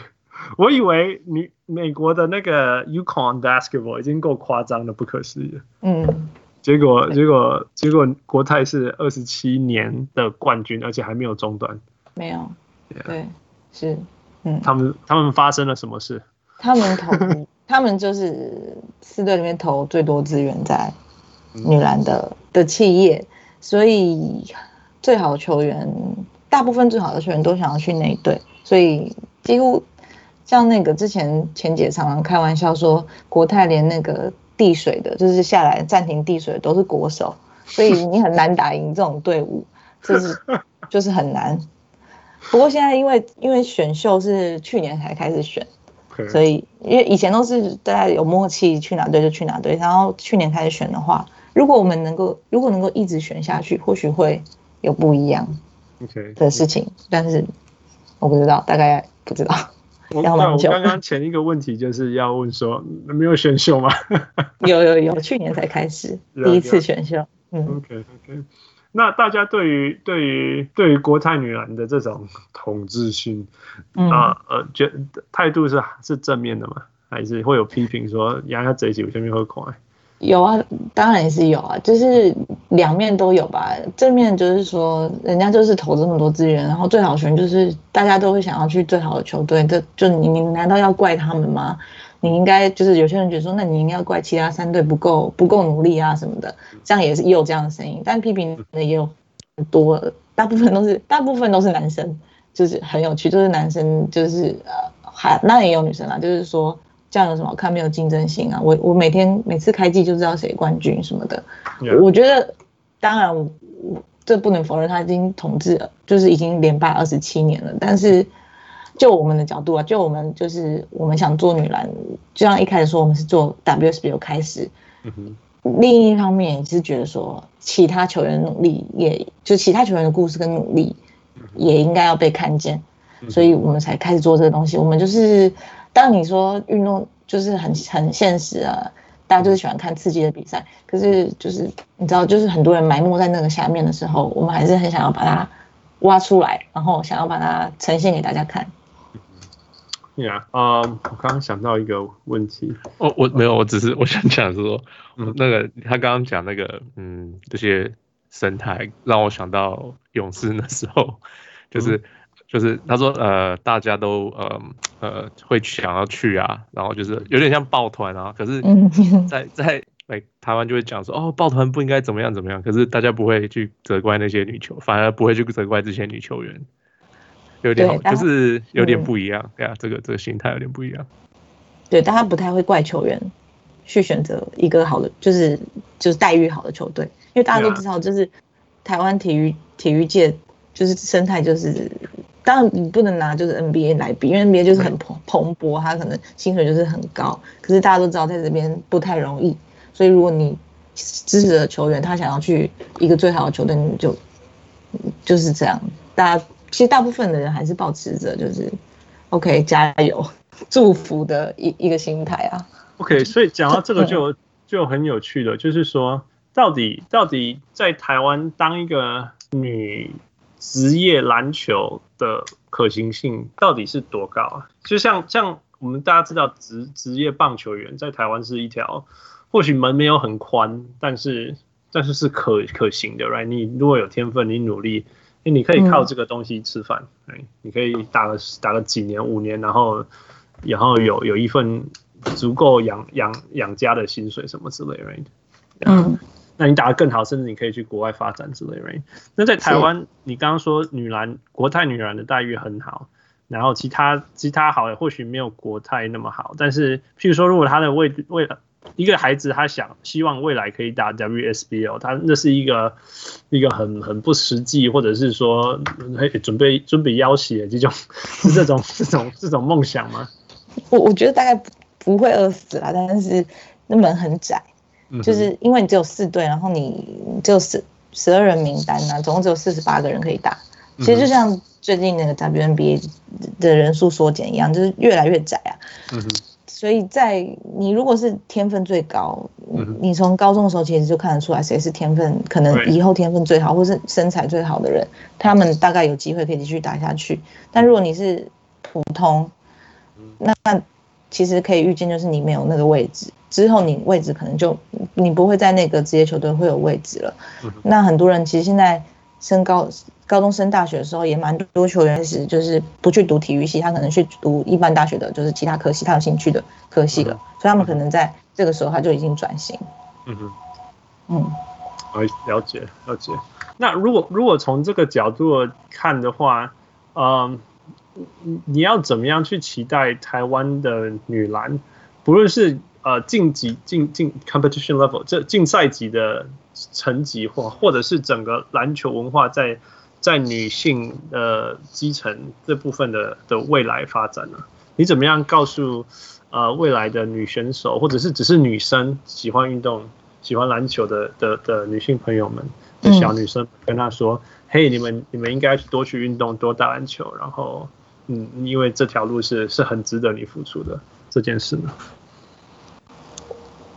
我以为你美国的那个 UConn basketball 已经够夸张的，不可思议。嗯，结果结果结果国泰是二十七年的冠军，而且还没有中断。没有，对，是，嗯，他们他们发生了什么事？他们投，他们就是四队里面投最多资源在女篮的的企业。所以，最好球员大大部分最好的球员都想要去那一队，所以几乎像那个之前前姐常常开玩笑说，国泰连那个递水的，就是下来暂停递水的都是国手，所以 你很难打赢这种队伍，就是就是很难。不过现在因为因为选秀是去年才开始选。所以，因为以前都是大家有默契，去哪队就去哪队。然后去年开始选的话，如果我们能够，如果能够一直选下去，或许会有不一样的事情。但是我不知道，大概不知道。我刚刚前一个问题就是要问说，没有选秀吗？有有有，去年才开始第一次选秀。嗯，OK OK。那大家对于对于对于国泰女篮的这种统治性，啊呃，觉态度是是正面的吗？还是会有批评说，呀，他这一集我前面会快？有啊，当然也是有啊，就是两面都有吧。正面就是说，人家就是投这么多资源，然后最好选就是大家都会想要去最好的球队，这就你你难道要怪他们吗？你应该就是有些人觉得说，那你应该要怪其他三队不够不够努力啊什么的，这样也是也有这样的声音，但批评的也有很多，大部分都是大部分都是男生，就是很有趣，就是男生就是呃还那也有女生啊，就是说这样有什么好看，没有竞争性啊，我我每天每次开季就知道谁冠军什么的.我觉得当然我这不能否认他已经统治了，就是已经连霸二十七年了，但是。就我们的角度啊，就我们就是我们想做女篮，就像一开始说我们是做 WSBO 开始，嗯、哼另一方面也是觉得说其他球员努力也，也就其他球员的故事跟努力也应该要被看见，所以我们才开始做这个东西。我们就是当你说运动就是很很现实啊，大家就是喜欢看刺激的比赛，可是就是你知道，就是很多人埋没在那个下面的时候，我们还是很想要把它挖出来，然后想要把它呈现给大家看。呀，啊，我刚刚想到一个问题，哦，我没有，我只是我想讲说，嗯，那个他刚刚讲那个，嗯，这些生态让我想到勇士那时候，就是就是他说，呃，大家都呃呃会想要去啊，然后就是有点像抱团啊，可是 在，在在哎台湾就会讲说，哦，抱团不应该怎么样怎么样，可是大家不会去责怪那些女球，反而不会去责怪这些女球员。有点，就是有点不一样，对啊，这个这个心态有点不一样。对，大家不太会怪球员去选择一个好的，就是就是待遇好的球队，因为大家都知道，就是台湾体育体育界就是生态，就是当然你不能拿就是 NBA 来比，因为 NBA 就是很蓬蓬勃，他可能薪水就是很高，可是大家都知道在这边不太容易，所以如果你支持的球员他想要去一个最好的球队，你就就是这样，大家。其实大部分的人还是保持着就是，OK 加油，祝福的一一个心态啊。OK，所以讲到这个就就很有趣了，就是说到底到底在台湾当一个女职业篮球的可行性到底是多高啊？就像像我们大家知道职职业棒球员在台湾是一条或许门没有很宽，但是但是是可可行的，right？你如果有天分，你努力。你可以靠这个东西吃饭，哎、嗯，你可以打个打个几年五年，然后然后有有一份足够养养养家的薪水什么之类，right？嗯，那你打得更好，甚至你可以去国外发展之类，right？那在台湾，你刚刚说女篮国泰女篮的待遇很好，然后其他其他好的或许没有国泰那么好，但是譬如说如果他的位位。一个孩子，他想希望未来可以打 WSBL，他那是一个一个很很不实际，或者是说准备准备要挟这种是 这种这种这种梦想吗？我我觉得大概不会饿死啦，但是那门很窄，就是因为你只有四队，然后你只有十十二人名单啊，总共只有四十八个人可以打。其实就像最近那个 WNBA 的人数缩减一样，就是越来越窄啊。嗯所以在你如果是天分最高，你从高中的时候其实就看得出来谁是天分，可能以后天分最好，或是身材最好的人，他们大概有机会可以继续打下去。但如果你是普通，那其实可以预见就是你没有那个位置，之后你位置可能就你不会在那个职业球队会有位置了。那很多人其实现在升高。高中升大学的时候，也蛮多球员是就是不去读体育系，他可能去读一般大学的，就是其他科系，他有兴趣的科系了，所以他们可能在这个时候他就已经转型。嗯哼，嗯，啊，了解了解。那如果如果从这个角度看的话，嗯，你要怎么样去期待台湾的女篮，不论是呃晋级进进 competition level 这竞赛级的成绩，或或者是整个篮球文化在在女性呃基层这部分的的未来发展呢？你怎么样告诉呃未来的女选手，或者是只是女生喜欢运动？喜欢篮球的的的女性朋友们，的小女生跟她说：“嘿、嗯，hey, 你们你们应该多去运动，多打篮球。然后，嗯，因为这条路是是很值得你付出的这件事呢。”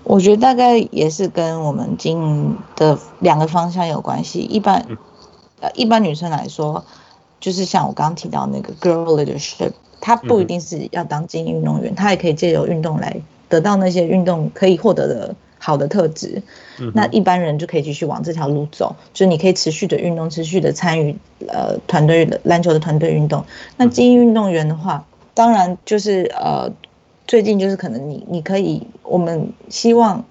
我觉得大概也是跟我们经营的两个方向有关系。一般，呃、嗯，一般女生来说，就是像我刚刚提到那个 girl leadership，她不一定是要当精英运动员，她、嗯、也可以借由运动来得到那些运动可以获得的。好的特质，那一般人就可以继续往这条路走，就是你可以持续的运动，持续的参与呃团队的篮球的团队运动。那精英运动员的话，当然就是呃最近就是可能你你可以，我们希望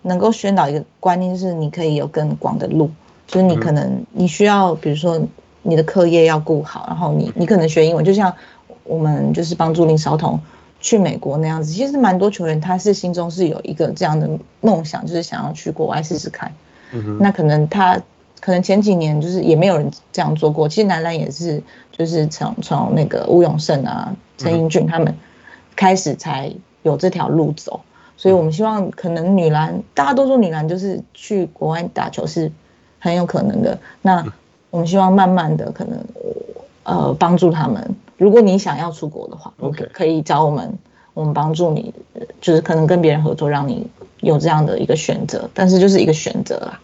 能够宣导一个观念，就是你可以有更广的路，就是你可能你需要比如说你的课业要顾好，然后你你可能学英文，就像我们就是帮助林少彤。去美国那样子，其实蛮多球员他是心中是有一个这样的梦想，就是想要去国外试试看。那可能他可能前几年就是也没有人这样做过。其实男篮也是，就是从从那个吴永胜啊、陈英俊他们开始才有这条路走。所以我们希望可能女篮，大多数女篮就是去国外打球是很有可能的。那我们希望慢慢的可能呃帮助他们。如果你想要出国的话，OK，可以找我们，我们帮助你，就是可能跟别人合作，让你有这样的一个选择，但是就是一个选择啦。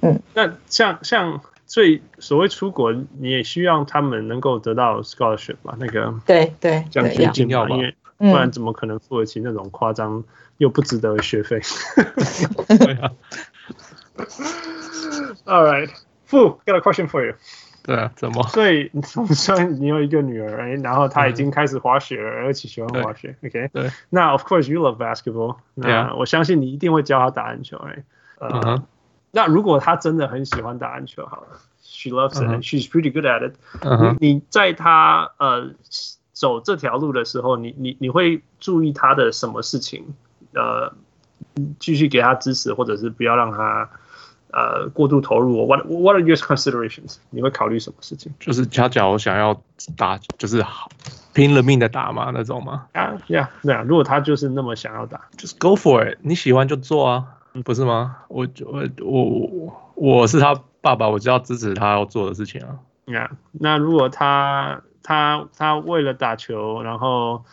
嗯，那像像最所谓出国，你也希望他们能够得到 scholarship 吧？那个对对奖学金要吧，因为不然怎么可能付得起那种夸张又不值得的学费？对啊。All right, Fu, got a question for you. 对啊，怎么？所以你有一个女儿，然后她已经开始滑雪了，而且喜欢滑雪。OK，对。那 Of course you love basketball。那我相信你一定会教她打篮球。哎，呃，那如果她真的很喜欢打篮球，好了，She loves it and she's pretty good at it。你在她呃走这条路的时候，你你你会注意他的什么事情？呃，继续给他支持，或者是不要让他。呃，过度投入，What What are your considerations？你会考虑什么事情？就是他假如想要打，就是好拼了命的打嘛，那种吗？啊呀，对啊，如果他就是那么想要打，就是 Go for it，你喜欢就做啊，不是吗？我我我我是他爸爸，我就要支持他要做的事情啊。呀、yeah，那如果他他他为了打球，然后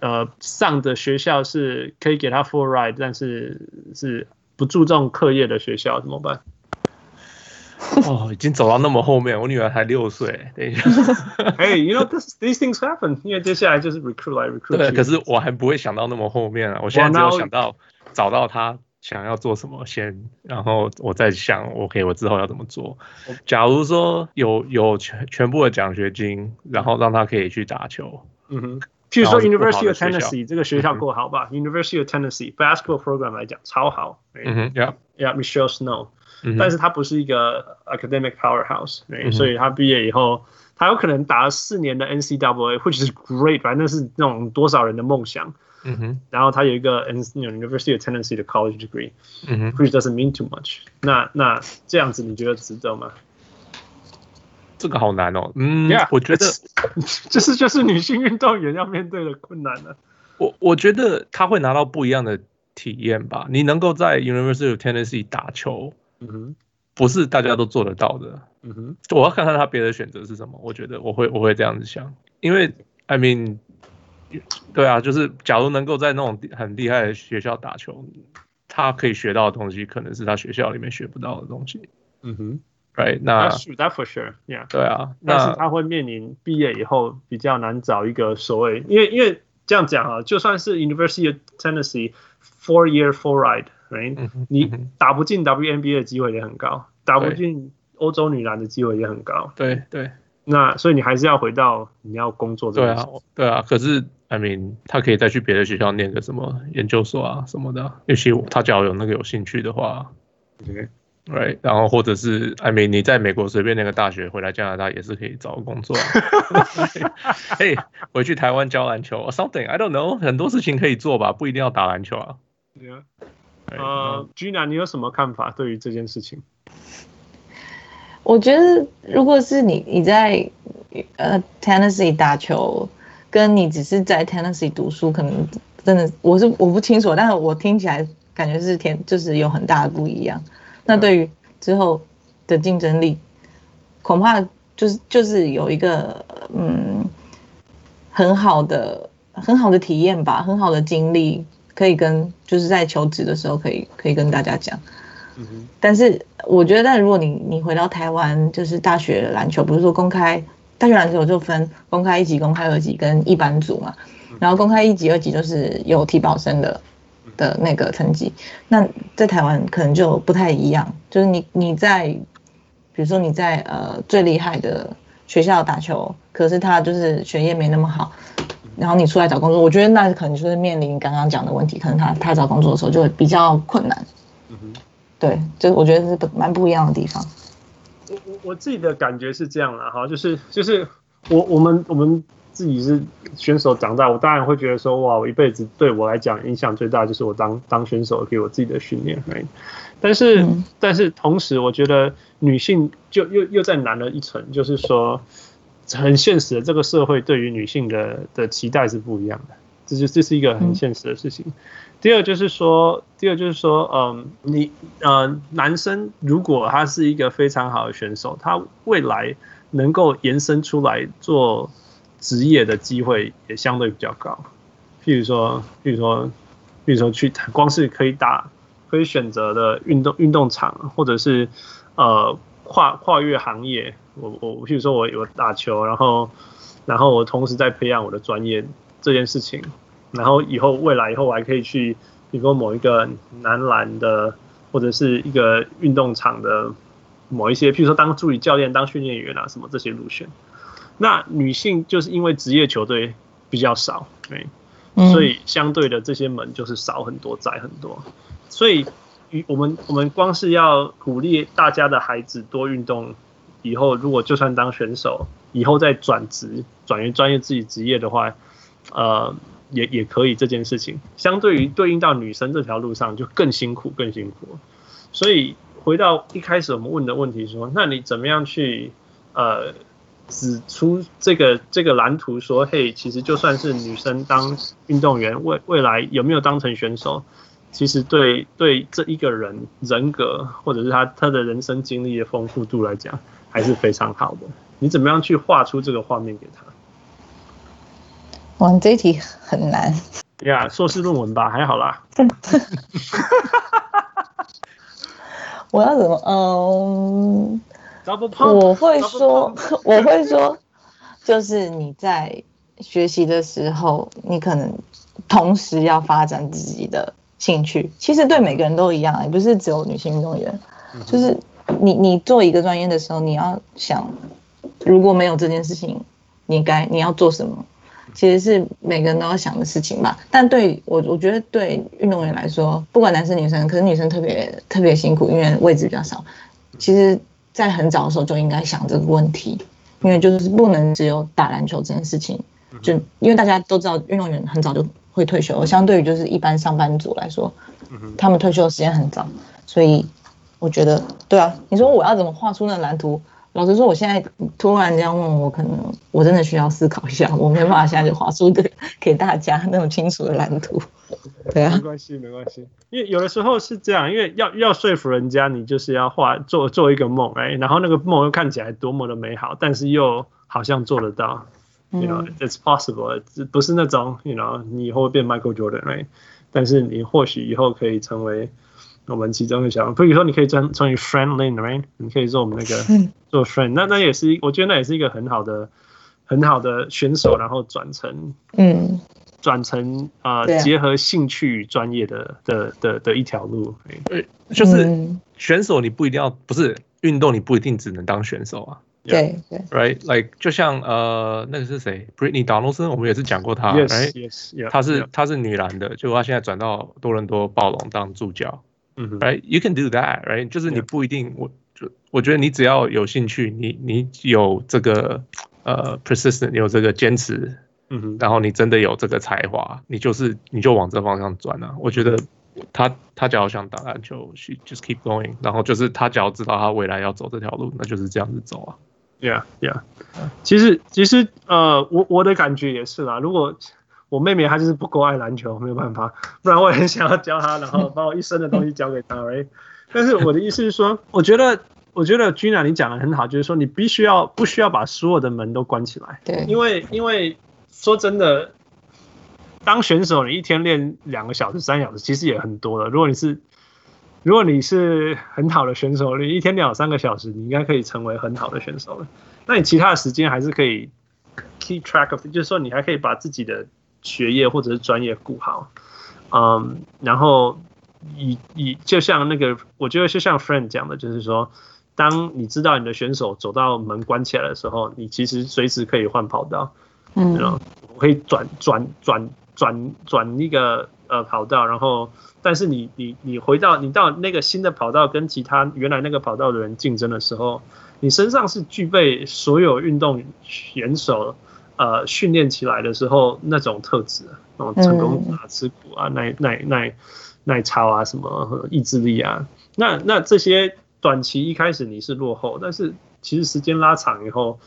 呃上的学校是可以给他 full ride，但是是。不注重课业的学校怎么办？哦，已经走到那么后面，我女儿才六岁。等一下，哎，you know this these things happen，因为接下来就是 recruit 来 recruit。对，可是我还不会想到那么后面啊，我现在只有想到找到他想要做什么先，然后我再想，OK，我之后要怎么做。假如说有有全全部的奖学金，然后让他可以去打球，嗯哼。譬如说 University of Tennessee 这个学校够好吧、嗯、？University of Tennessee basketball program 来讲超好。嗯哼，Yeah，Yeah，Michelle Snow，、嗯、但是他不是一个 academic powerhouse，、嗯、所以他毕业以后，他有可能打了四年的 NCAA，which is great，反正是那种多少人的梦想。嗯哼，然后他有一个 University of Tennessee 的 college degree，嗯哼，which doesn't mean too much 那。那那这样子你觉得值得吗？这个好难哦，嗯，yeah, 我觉得这 是就是女性运动员要面对的困难了。我我觉得他会拿到不一样的体验吧。你能够在 University of Tennessee 打球，嗯哼，不是大家都做得到的，嗯哼。我要看看他别的选择是什么。我觉得我会我会这样子想，因为 I mean，对啊，就是假如能够在那种很厉害的学校打球，他可以学到的东西，可能是他学校里面学不到的东西，嗯哼。Right，那 That for sure，yeah。对啊，但是他会面临毕业以后比较难找一个所谓，因为因为这样讲啊，就算是 University of Tennessee four year full ride，right？、嗯、你打不进 WNBA 的机会也很高，打不进欧洲女篮的机会也很高。对对，那所以你还是要回到你要工作这个。对啊，对啊。可是 I mean，他可以再去别的学校念个什么研究所啊什么的，也许他只要有那个有兴趣的话。Okay.，right，然后或者是，I mean，你在美国随便那个大学回来加拿大也是可以找工作。嘿，回去台湾教篮球，something，I don't know，很多事情可以做吧，不一定要打篮球啊。Yeah. 呃，Gina，你有什么看法对于这件事情？我觉得，如果是你你在呃 Tennessee 打球，跟你只是在 Tennessee 读书，可能真的我是我不清楚，但是我听起来感觉是天就是有很大的不一样。那对于之后的竞争力，恐怕就是就是有一个嗯很好的很好的体验吧，很好的经历。可以跟就是在求职的时候可以可以跟大家讲，嗯。但是我觉得，但如果你你回到台湾，就是大学篮球，比如说公开大学篮球就分公开一级、公开二级跟一般组嘛。然后公开一级、二级就是有体保生的的那个成绩。那在台湾可能就不太一样，就是你你在比如说你在呃最厉害的学校打球，可是他就是学业没那么好。然后你出来找工作，我觉得那可能就是面临刚刚讲的问题，可能他他找工作的时候就会比较困难。嗯哼，对，就是我觉得是蛮不一样的地方。我我我自己的感觉是这样的哈，就是就是我我们我们自己是选手长大，我当然会觉得说哇，我一辈子对我来讲影响最大就是我当当选手给我自己的训练。但是、嗯、但是同时，我觉得女性就又又再难了一层，就是说。很现实的，这个社会对于女性的的期待是不一样的，这就这是一个很现实的事情。嗯、第二就是说，第二就是说，嗯，你呃，男生如果他是一个非常好的选手，他未来能够延伸出来做职业的机会也相对比较高。譬如说，譬如说，譬如说去光是可以打可以选择的运动运动场，或者是呃跨跨越行业。我我譬如说我有打球，然后然后我同时在培养我的专业这件事情，然后以后未来以后我还可以去，比如说某一个男篮的或者是一个运动场的某一些，譬如说当助理教练、当训练员啊什么这些路线。那女性就是因为职业球队比较少，对，所以相对的这些门就是少很多、窄很多。所以与我们我们光是要鼓励大家的孩子多运动。以后如果就算当选手，以后再转职转为专业自己职业的话，呃，也也可以这件事情。相对于对应到女生这条路上就更辛苦更辛苦。所以回到一开始我们问的问题说，那你怎么样去呃指出这个这个蓝图说，嘿，其实就算是女生当运动员，未未来有没有当成选手，其实对对这一个人人格或者是他他的人生经历的丰富度来讲。还是非常好的。你怎么样去画出这个画面给他？哇，这一题很难。呀，硕士论文吧，还好啦。我要怎么？嗯，我会说，我会说，就是你在学习的时候，你可能同时要发展自己的兴趣。其实对每个人都一样，也不是只有女性运动员，就是。你你做一个专业的时候，你要想，如果没有这件事情，你该你要做什么？其实是每个人都要想的事情吧。但对我，我觉得对运动员来说，不管男生女生，可是女生特别特别辛苦，因为位置比较少。其实，在很早的时候就应该想这个问题，因为就是不能只有打篮球这件事情。就因为大家都知道，运动员很早就会退休，相对于就是一般上班族来说，他们退休的时间很早，所以。我觉得对啊，你说我要怎么画出那蓝图？老实说，我现在突然这样问我，可能我真的需要思考一下，我没办法现在就画出给给大家那种清楚的蓝图。对啊，没关系，没关系，因为有的时候是这样，因为要要说服人家，你就是要画做做一个梦，哎，然后那个梦又看起来多么的美好，但是又好像做得到，嗯，you know it's possible，不是那种，you know 你以后会变 Michael Jordan，right？但是你或许以后可以成为。我们其中的小，比如说你可以成成为 friend lane，right？你可以做我们那个做 friend，那那也是，我觉得那也是一个很好的很好的选手，然后转成嗯，转成啊、呃、结合兴趣专业的的的的一条路。对，就是选手你不一定要，不是运动你不一定只能当选手啊。对对，right？Like 就像呃那个是谁？Brittany Donaldson，我们也是讲过她，right？Yes, yes, yeah, 她是她是女篮的，就她现在转到多伦多暴龙当助教。嗯哼，right？You can do that，right？就是你不一定，我就我觉得你只要有兴趣，你你有这个呃 persistent，有这个坚持，嗯哼，然后你真的有这个才华，你就是你就往这方向转啊。我觉得他他只要想打篮球，she just keep going，然后就是他只要知道他未来要走这条路，那就是这样子走啊。Yeah, yeah。其实，其实，呃，我我的感觉也是啦。如果我妹妹她就是不够爱篮球，没有办法，不然我也很想要教她，然后把我一生的东西交给她。哎，但是我的意思是说，我觉得，我觉得 Gina 你讲的很好，就是说你必须要不需要把所有的门都关起来。对，因为因为说真的，当选手你一天练两个小时、三小时，其实也很多了。如果你是如果你是很好的选手，你一天两三个小时，你应该可以成为很好的选手了。那你其他的时间还是可以 keep track of，就是说你还可以把自己的学业或者是专业顾好。嗯，然后以以就像那个，我觉得就像 friend 讲的，就是说，当你知道你的选手走到门关起来的时候，你其实随时可以换跑道，嗯，我可以转转转转转一个呃跑道，然后。但是你你你回到你到那个新的跑道跟其他原来那个跑道的人竞争的时候，你身上是具备所有运动选手呃训练起来的时候那种特质，那种成功啊、吃苦啊、耐耐耐耐操啊、什么意志力啊，那那这些短期一开始你是落后，但是其实时间拉长以后，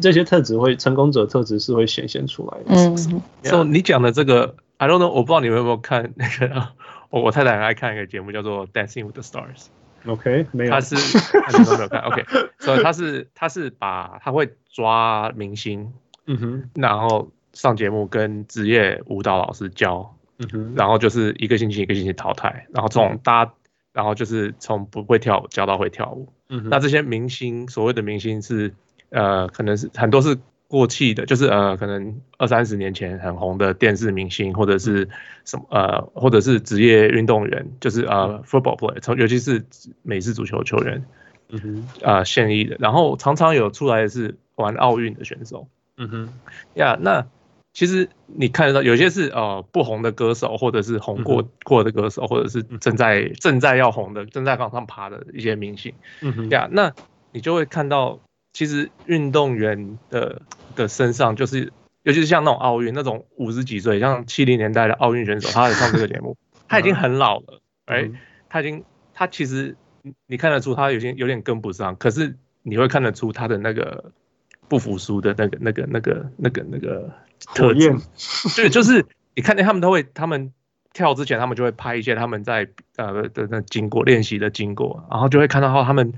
这些特质会成功者特质是会显现出来的。嗯，所以你讲的这个，I don't know，我不知道你们有没有看那个。我我太太很爱看一个节目，叫做《Dancing with the Stars》。OK，没有，他是很多没有看。OK，所以他是他是把他会抓明星，嗯哼，然后上节目跟职业舞蹈老师教，嗯哼，然后就是一个星期一个星期淘汰，然后从大，然后就是从不会跳舞教到会跳舞。嗯哼，那这些明星所谓的明星是呃，可能是很多是。过气的，就是呃，可能二三十年前很红的电视明星，或者是什么呃，或者是职业运动员，就是呃，football player，从尤其是美式足球球员，嗯哼，呃，现役的，然后常常有出来的是玩奥运的选手，嗯哼，呀，那其实你看得到，有些是呃不红的歌手，或者是红过过的歌手，或者是正在正在要红的，正在往上爬的一些明星，嗯哼，呀，那你就会看到，其实运动员的。的身上就是，尤其是像那种奥运那种五十几岁，像七零年代的奥运选手，他来上这个节目，他已经很老了，哎、嗯，他已经，他其实你看得出他有些有点跟不上，可是你会看得出他的那个不服输的那个、那个、那个、那个、那个特质，对，就是你看见他们都会，他们跳之前他们就会拍一些他们在呃的那经过练习的经过，然后就会看到他们。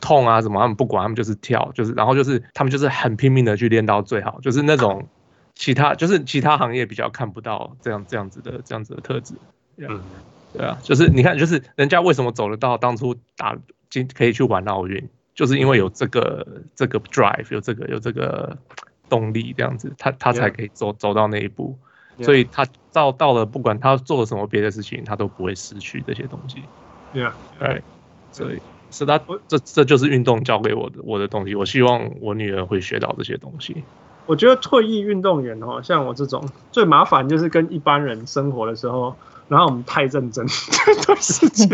痛啊什么，他们不管，他们就是跳，就是然后就是他们就是很拼命的去练到最好，就是那种其他就是其他行业比较看不到这样这样子的这样子的特质。嗯，对啊，就是你看，就是人家为什么走得到当初打今可以去玩奥运，就是因为有这个这个 drive，有这个有这个动力这样子，他他才可以走走到那一步，所以他到到了不管他做了什么别的事情，他都不会失去这些东西。对啊，对，所以。是他，这这就是运动教给我的我的东西。我希望我女儿会学到这些东西。我觉得退役运动员哦，像我这种最麻烦就是跟一般人生活的时候，然后我们太认真 这件事情，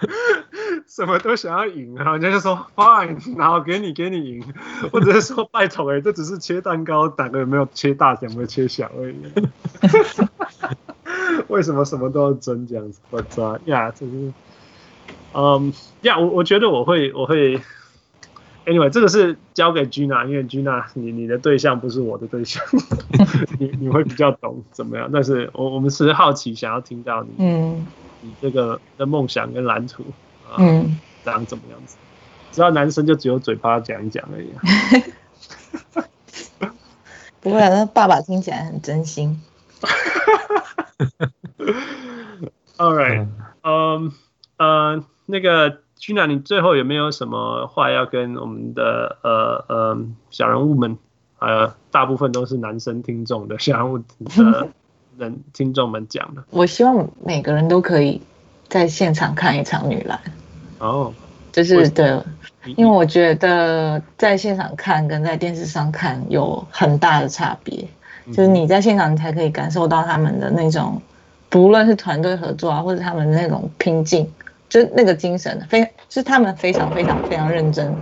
什么都想要赢，然后人家就说 fine，然后给你给你赢，或者是说拜托哎，这只是切蛋糕，打个有没有切大，有没有切小而已。为什么什么都要争这样子？我操呀，这是。嗯，呀，我我觉得我会我会，anyway，这个是交给 Gina，因为 Gina 你你的对象不是我的对象，你你会比较懂怎么样。但是我我们是好奇，想要听到你，嗯，你这个的梦想跟蓝图，嗯，长怎么样子？知道男生就只有嘴巴讲一讲而已，啊。不会，那爸爸听起来很真心。All right，嗯呃。那个 Gina，你最后有没有什么话要跟我们的呃呃小人物们，呃大部分都是男生听众的小人物的人听众们讲的？我希望每个人都可以在现场看一场女篮。哦，就是对，因为我觉得在现场看跟在电视上看有很大的差别，就是你在现场你才可以感受到他们的那种不论是团队合作啊，或者他们那种拼劲，就那个精神，非是他们非常非常非常认真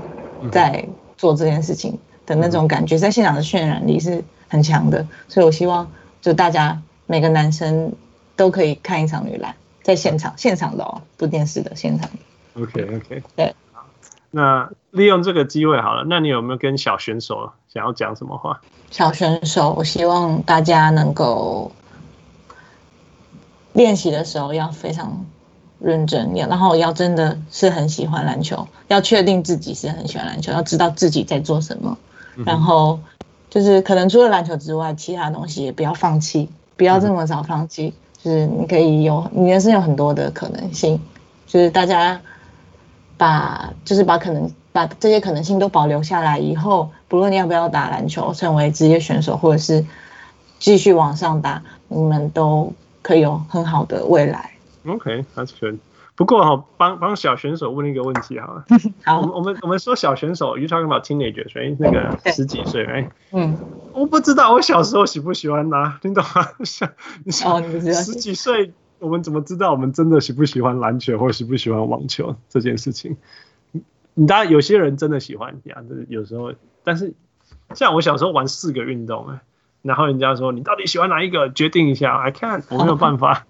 在做这件事情的那种感觉，在现场的渲染力是很强的。所以我希望就大家每个男生都可以看一场女篮，在现场现场的哦，不电视的现场的。OK OK，对。那利用这个机会好了，那你有没有跟小选手想要讲什么话？小选手，我希望大家能够练习的时候要非常认真，然后要真的是很喜欢篮球，要确定自己是很喜欢篮球，要知道自己在做什么，然后就是可能除了篮球之外，其他东西也不要放弃，不要这么早放弃，就是你可以有，你人生有很多的可能性，就是大家。把就是把可能把这些可能性都保留下来，以后不论你要不要打篮球，成为职业选手，或者是继续往上打，你们都可以有很好的未来。OK，that's good。不过哈，帮帮小选手问一个问题好了。好，我们我们我们说小选手，you talking about teenagers，所以那个十几岁，哎，嗯，我不知道我小时候喜不喜欢打，你懂吗？像你哦，你十几岁。我们怎么知道我们真的喜不喜欢篮球或喜不喜欢网球这件事情？你当然有些人真的喜欢呀，就是有时候，但是像我小时候玩四个运动，哎，然后人家说你到底喜欢哪一个？决定一下，I can't，我没有办法，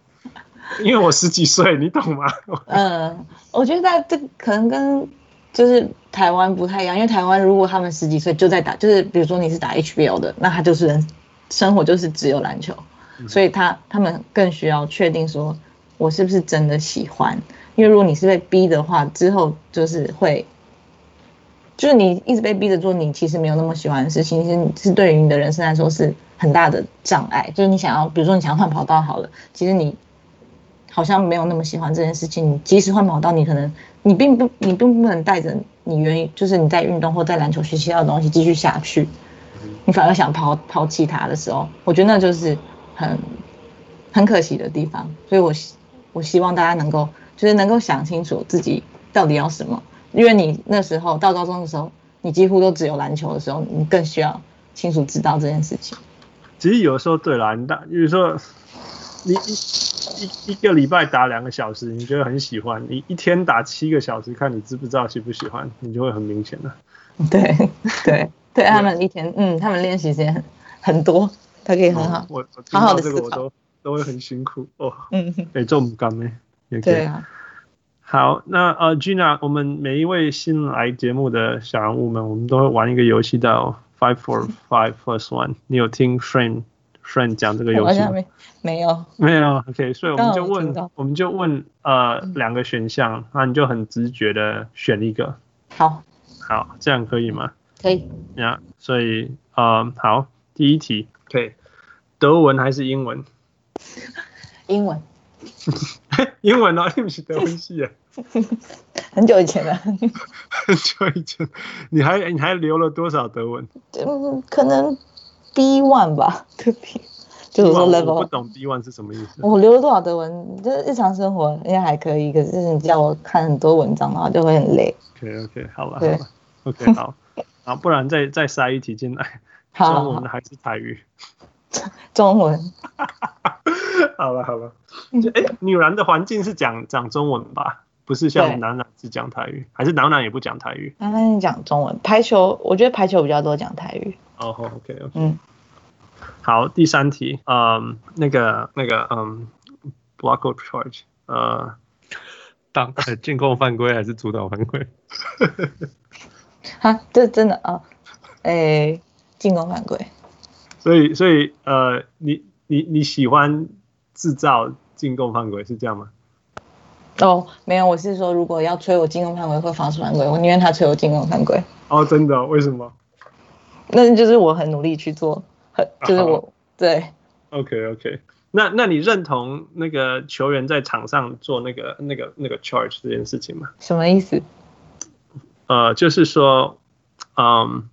因为我十几岁，你懂吗？嗯，我觉得在这可能跟就是台湾不太一样，因为台湾如果他们十几岁就在打，就是比如说你是打 HBL 的，那他就是人生活就是只有篮球。所以他他们更需要确定说，我是不是真的喜欢？因为如果你是被逼的话，之后就是会，就是你一直被逼着做你其实没有那么喜欢的事情，其实是对于你的人生来说是很大的障碍。就是你想要，比如说你想要换跑道好了，其实你好像没有那么喜欢这件事情。你即使换跑道，你可能你并不你并不能带着你愿意，就是你在运动或在篮球学习到的东西继续下去，你反而想抛抛弃它的时候，我觉得那就是。很很可惜的地方，所以我希我希望大家能够就是能够想清楚自己到底要什么，因为你那时候到高中的时候，你几乎都只有篮球的时候，你更需要清楚知道这件事情。其实有时候对啦，你大，比如说你一一一个礼拜打两个小时，你觉得很喜欢；你一天打七个小时，看你知不知道喜不喜欢，你就会很明显了。对对对，他们一天嗯，他们练习时间很很多。他可以很好，嗯、我好好的思考，都都会很辛苦哦。嗯，哎，做不干呢？也可以。对啊。好，那呃，Gina，我们每一位新来节目的小人物们，我们都会玩一个游戏叫 Five for Five First One。你有听 Friend Friend 讲这个游戏吗？没没有。没有。OK，所以我们就问，我，我们就问呃两个选项，那你就很直觉的选一个。好。好，这样可以吗？可以。呀，所以呃，好，第一题。对，德文还是英文？英文。英文啊，你不是德文系啊？很久以前了。很久以前，你还你还留了多少德文？嗯，可能 B one 吧，特 别就是说 level。我不懂 B one 是什么意思。我留了多少德文？就是日常生活应该还可以，可是你叫我看很多文章的话，就会很累。OK OK，好了好了，OK 好，好，不然再再塞一题进来。中文还是台语？中文。好了好了，哎、欸，女篮的环境是讲讲中文吧？不是像男篮是讲台语，对还是男篮也不讲台语？男篮讲中文。排球，我觉得排球比较多讲台语。哦、oh,，OK OK。嗯，好，第三题，嗯，那个那个，嗯，block or charge，呃，当 进攻犯规还是主导犯规？哈，这真的啊，哎、进攻犯规，所以所以呃，你你你喜欢制造进攻犯规是这样吗？哦，没有，我是说如果要吹我进攻犯规或防守犯规，我宁愿他吹我进攻犯规。哦，真的？为什么？那就是我很努力去做，很就是我、哦、对。OK OK，那那你认同那个球员在场上做那个那个那个 charge 这件事情吗？什么意思？呃，就是说，嗯。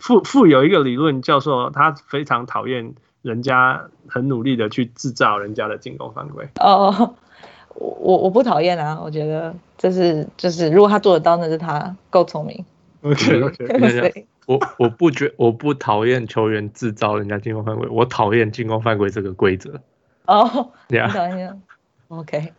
富富有一个理论叫做他非常讨厌人家很努力的去制造人家的进攻犯规。哦，我我不讨厌啊，我觉得这是就是如果他做得到，那是他够聪明。OK OK，我我不觉我不讨厌球员制造人家进攻犯规，我讨厌进攻犯规这个规则。哦，你 Yeah 等一下，OK，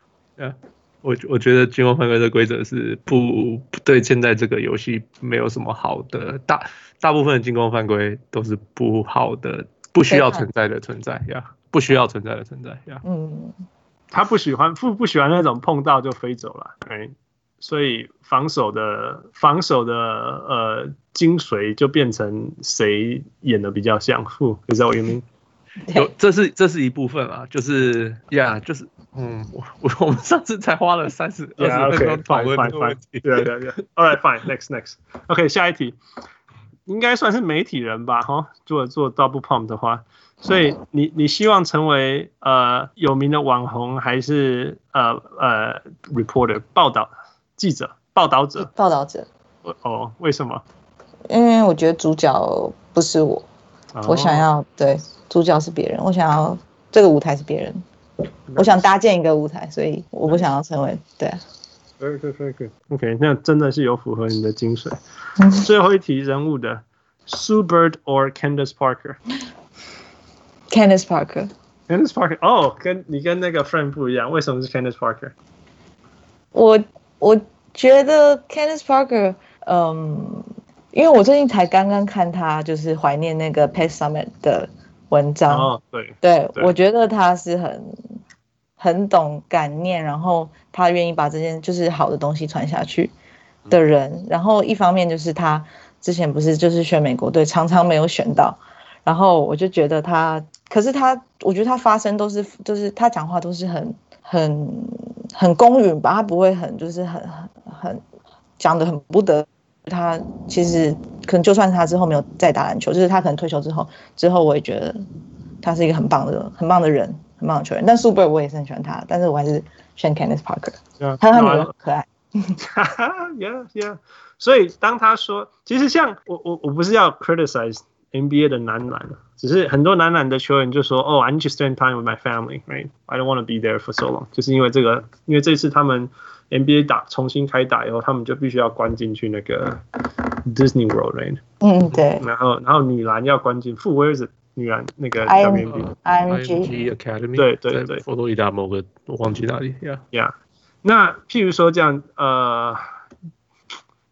我我觉得进攻犯规的规则是不不对现在这个游戏没有什么好的，大大部分的进攻犯规都是不好的，不需要存在的存在呀不需要存在的存在呀。嗯，他不喜欢不不喜欢那种碰到就飞走了，哎，所以防守的防守的呃精髓就变成谁演的比较像，负，你知道我意思？有，这是这是一部分啊，就是呀，yeah, 就是。嗯，我我我们上次才花了三十 二十分钟讨论这个问题。对对对，All right, fine, next, next. OK，下一题，应该算是媒体人吧？哈，做做 double pump 的话，所以你你希望成为呃有名的网红，还是呃呃 reporter 报道记者报道者报道者？哦，为什么？因为我觉得主角不是我，我想要对主角是别人，我想要这个舞台是别人。我想搭建一个舞台，所以我不想要成为对。Very good, very good. OK，那真的是有符合你的精髓。最后一题人物的，Sue Bird or Candace Parker？Candace Parker。Candace Parker，哦，跟你跟那个 friend 不一样，为什么是 Candace Parker？我我觉得 Candice Parker，嗯，因为我最近才刚刚看他就是怀念那个 Pet Summit 的文章。哦，对，对，对我觉得他是很。很懂感念，然后他愿意把这件就是好的东西传下去的人。然后一方面就是他之前不是就是选美国队，常常没有选到。然后我就觉得他，可是他，我觉得他发声都是，就是他讲话都是很很很公允吧，他不会很就是很很很讲的很不得。他其实可能就算他之后没有再打篮球，就是他可能退休之后，之后我也觉得他是一个很棒的很棒的人。很棒的球员，但 Super 我也是很喜欢他，但是我还是选 Candace Parker，他他女儿很可爱。Yeah, yeah。所以当他说，其实像我我我不是要 criticize NBA 的男篮，只是很多男篮的球员就说，哦，I need to spend time with my family, right? I don't want to be there for so long。就是因为这个，因为这次他们 NBA 打重新开打以后，他们就必须要关进去那个 Disney World, right? 嗯，对。然后然后女篮要关进 it？女篮那个 IMG Academy，对对对，佛罗里达某个我忘记哪里，Yeah，Yeah。那譬如说这样，呃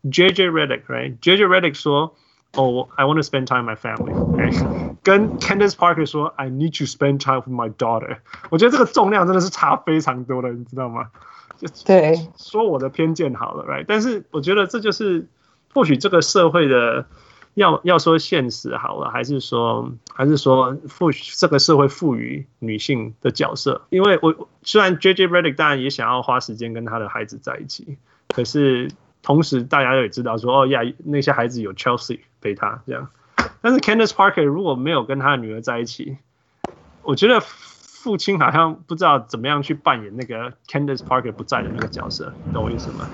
，JJ Redick，right？JJ Redick 说，哦，I want to spend time with my family。跟 Candace Parker 说，I need to spend time with my daughter。我觉得这个重量真的是差非常多的，你知道吗？对，说我的偏见好了，right？但是我觉得这就是或许这个社会的。要要说现实好了，还是说还是说赋这个社会赋予女性的角色？因为我虽然 JJ Redick 当然也想要花时间跟他的孩子在一起，可是同时大家也知道说哦呀，那些孩子有 Chelsea 陪他这样。但是 Candace Parker 如果没有跟他的女儿在一起，我觉得父亲好像不知道怎么样去扮演那个 Candace Parker 不在的那个角色，懂我意思吗？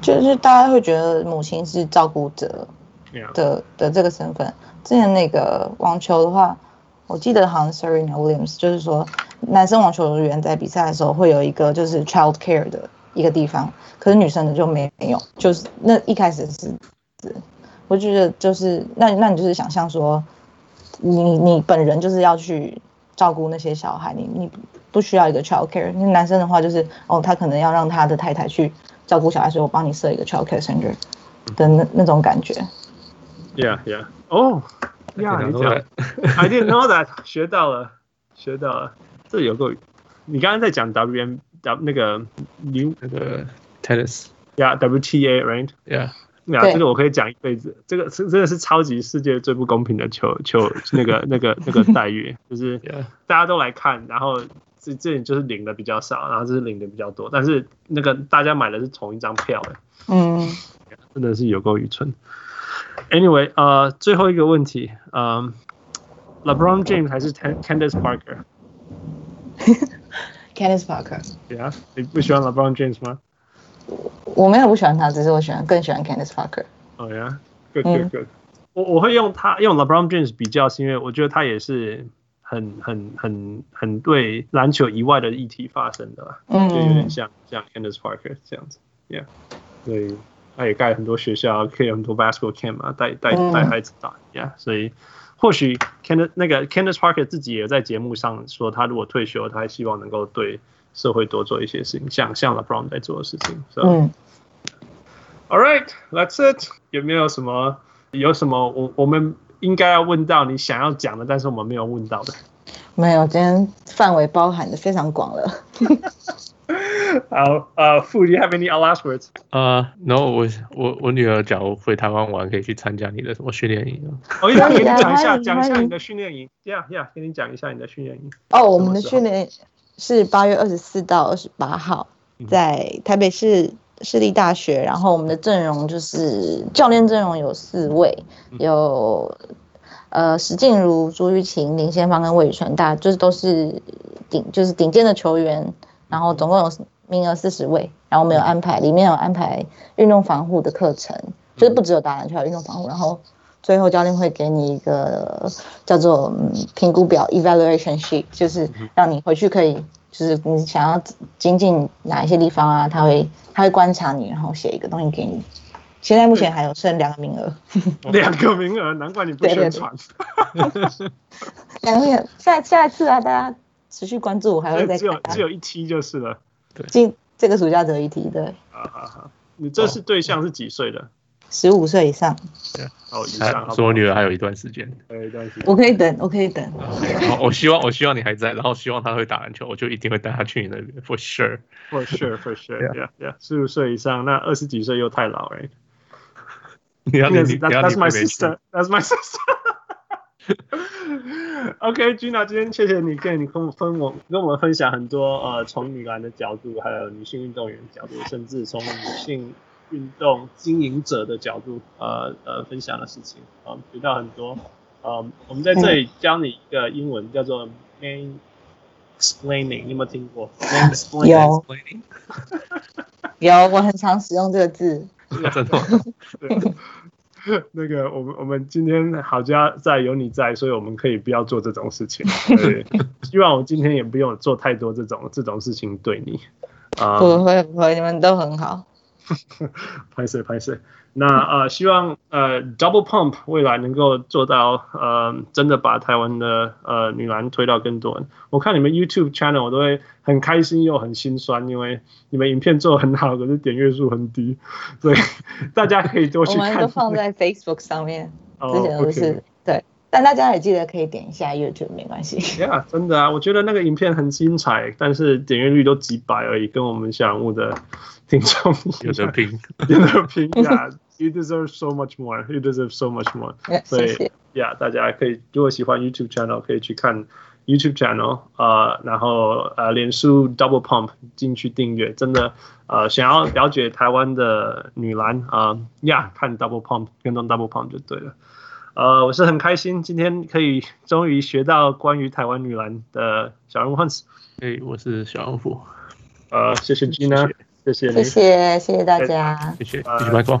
就是大家会觉得母亲是照顾者。的的这个身份，之前那个网球的话，我记得好像 Serena Williams 就是说，男生网球员在比赛的时候会有一个就是 child care 的一个地方，可是女生的就没有，就是那一开始是，我觉得就是那那你就是想象说，你你本人就是要去照顾那些小孩，你你不需要一个 child care，那男生的话就是哦，他可能要让他的太太去照顾小孩，所以我帮你设一个 child care center 的那那种感觉。Yeah, yeah. Oh, yeah. 你讲，I didn't know that. 学到了，学到了。这有个，你刚刚在讲 WM W 那个 New 那个 Tennis。Yeah, WTA, right? Yeah. 呀，这个我可以讲一辈子。这个是真的是超级世界最不公平的球球 那个那个那个待遇，就是 大家都来看，然后这这里就是领的比较少，然后这是领的比较多，但是那个大家买的是同一张票的。嗯，真的是有够愚蠢。Anyway，呃，最后一个问题，嗯，LeBron James 还是 Candace Parker？Candace Parker。Yeah，你不喜欢 LeBron James 吗？我没有不喜欢他，只是我喜欢更喜欢 Candace Parker。Oh yeah，good good good。我我会用他用 LeBron James 比较，是因为我觉得他也是很很很很对篮球以外的议题发生的，嗯，就有点像像 Candace Parker 这样子，Yeah，对。他也盖很多学校，可以很多 basketball camp 嘛，带带带孩子打，Yeah，所以或许 Candace 那个 Candace Parker 自己也在节目上说，他如果退休，他还希望能够对社会多做一些事情，像像 LeBron 在做的事情。So, 嗯，All right, that's it。有没有什么有什么我我们应该要问到你想要讲的，但是我们没有问到的？没有，今天范围包含的非常广了。好，呃、uh,，Fu, do you have any last words？呃、uh,，No，我我我女儿假如回台湾玩，可以去参加你的什么训练营啊？我跟你讲一下，讲一下你的训练营。Yeah，Yeah，跟你讲一下你的训练营。哦、oh,，我们的训练是八月二十四到二十八号，在台北市市立大学。然后我们的阵容就是教练阵容有四位，有呃石静茹、朱玉琴、林先芳跟魏宇纯，大就是都是顶就是顶尖的球员。然后总共有名额四十位，然后我们有安排，里面有安排运动防护的课程，就是不只有打篮球，还有运动防护。然后最后教练会给你一个叫做评估表 （evaluation sheet），就是让你回去可以，就是你想要精进哪一些地方啊，他会他会观察你，然后写一个东西给你。现在目前还有剩两个名额，两个名额，难怪你不宣传。两个下下一次啊，大家。持续关注，我还会再。只有只有一期就是了。对，今这个暑假只有一梯，对。好好好，你这是对象是几岁的？十五岁以上。对，哦，以上。说我女儿还有一段时间。还有一段时间。我可以等，我可以等。好，我希望我希望你还在，然后希望她会打篮球，我就一定会带她去你那边，for sure，for sure，for sure，yeah yeah，十五岁以上，那二十几岁又太老了。你要你你要 That's my my sister。OK，Gina，今天谢谢你跟你跟我分我跟我们分享很多呃从女篮的角度，还有女性运动员的角度，甚至从女性运动经营者的角度呃呃分享的事情啊，学到很多。呃，我们在这里教你一个英文叫做 mansplaining，你有没有听过？mansplaining 有，有，我很常使用这个字。真的。对那个，我们我们今天好家在有你在，所以我们可以不要做这种事情。对，希望我今天也不用做太多这种这种事情对你。啊、嗯，不会不会，你们都很好。拍摄拍摄。那呃，希望呃，Double Pump 未来能够做到呃，真的把台湾的呃女篮推到更多人。我看你们 YouTube channel 我都会很开心又很心酸，因为你们影片做得很好，可是点阅数很低，所以大家可以多去看。我们都放在 Facebook 上面，之前都是、oh. 对，但大家也记得可以点一下 YouTube，没关系。Yeah，真的啊，我觉得那个影片很精彩，但是点阅率都几百而已，跟我们小人物的听众有得拼，有得拼呀。You deserve so much more. You deserve so much more. 所以，Yeah，大家可以如果喜欢 YouTube channel，可以去看 YouTube channel，呃，然后呃，脸书 Double Pump 进去订阅。真的，呃，想要了解台湾的女篮啊，Yeah，，看 Double Pump，跟踪 Double Pump 就对了。呃，我是很开心今天可以终于学到关于台湾女篮的小人物 Hans。哎，我是小人物。呃，谢谢 Gina，谢谢，谢谢谢谢大家，谢谢，继续拜托。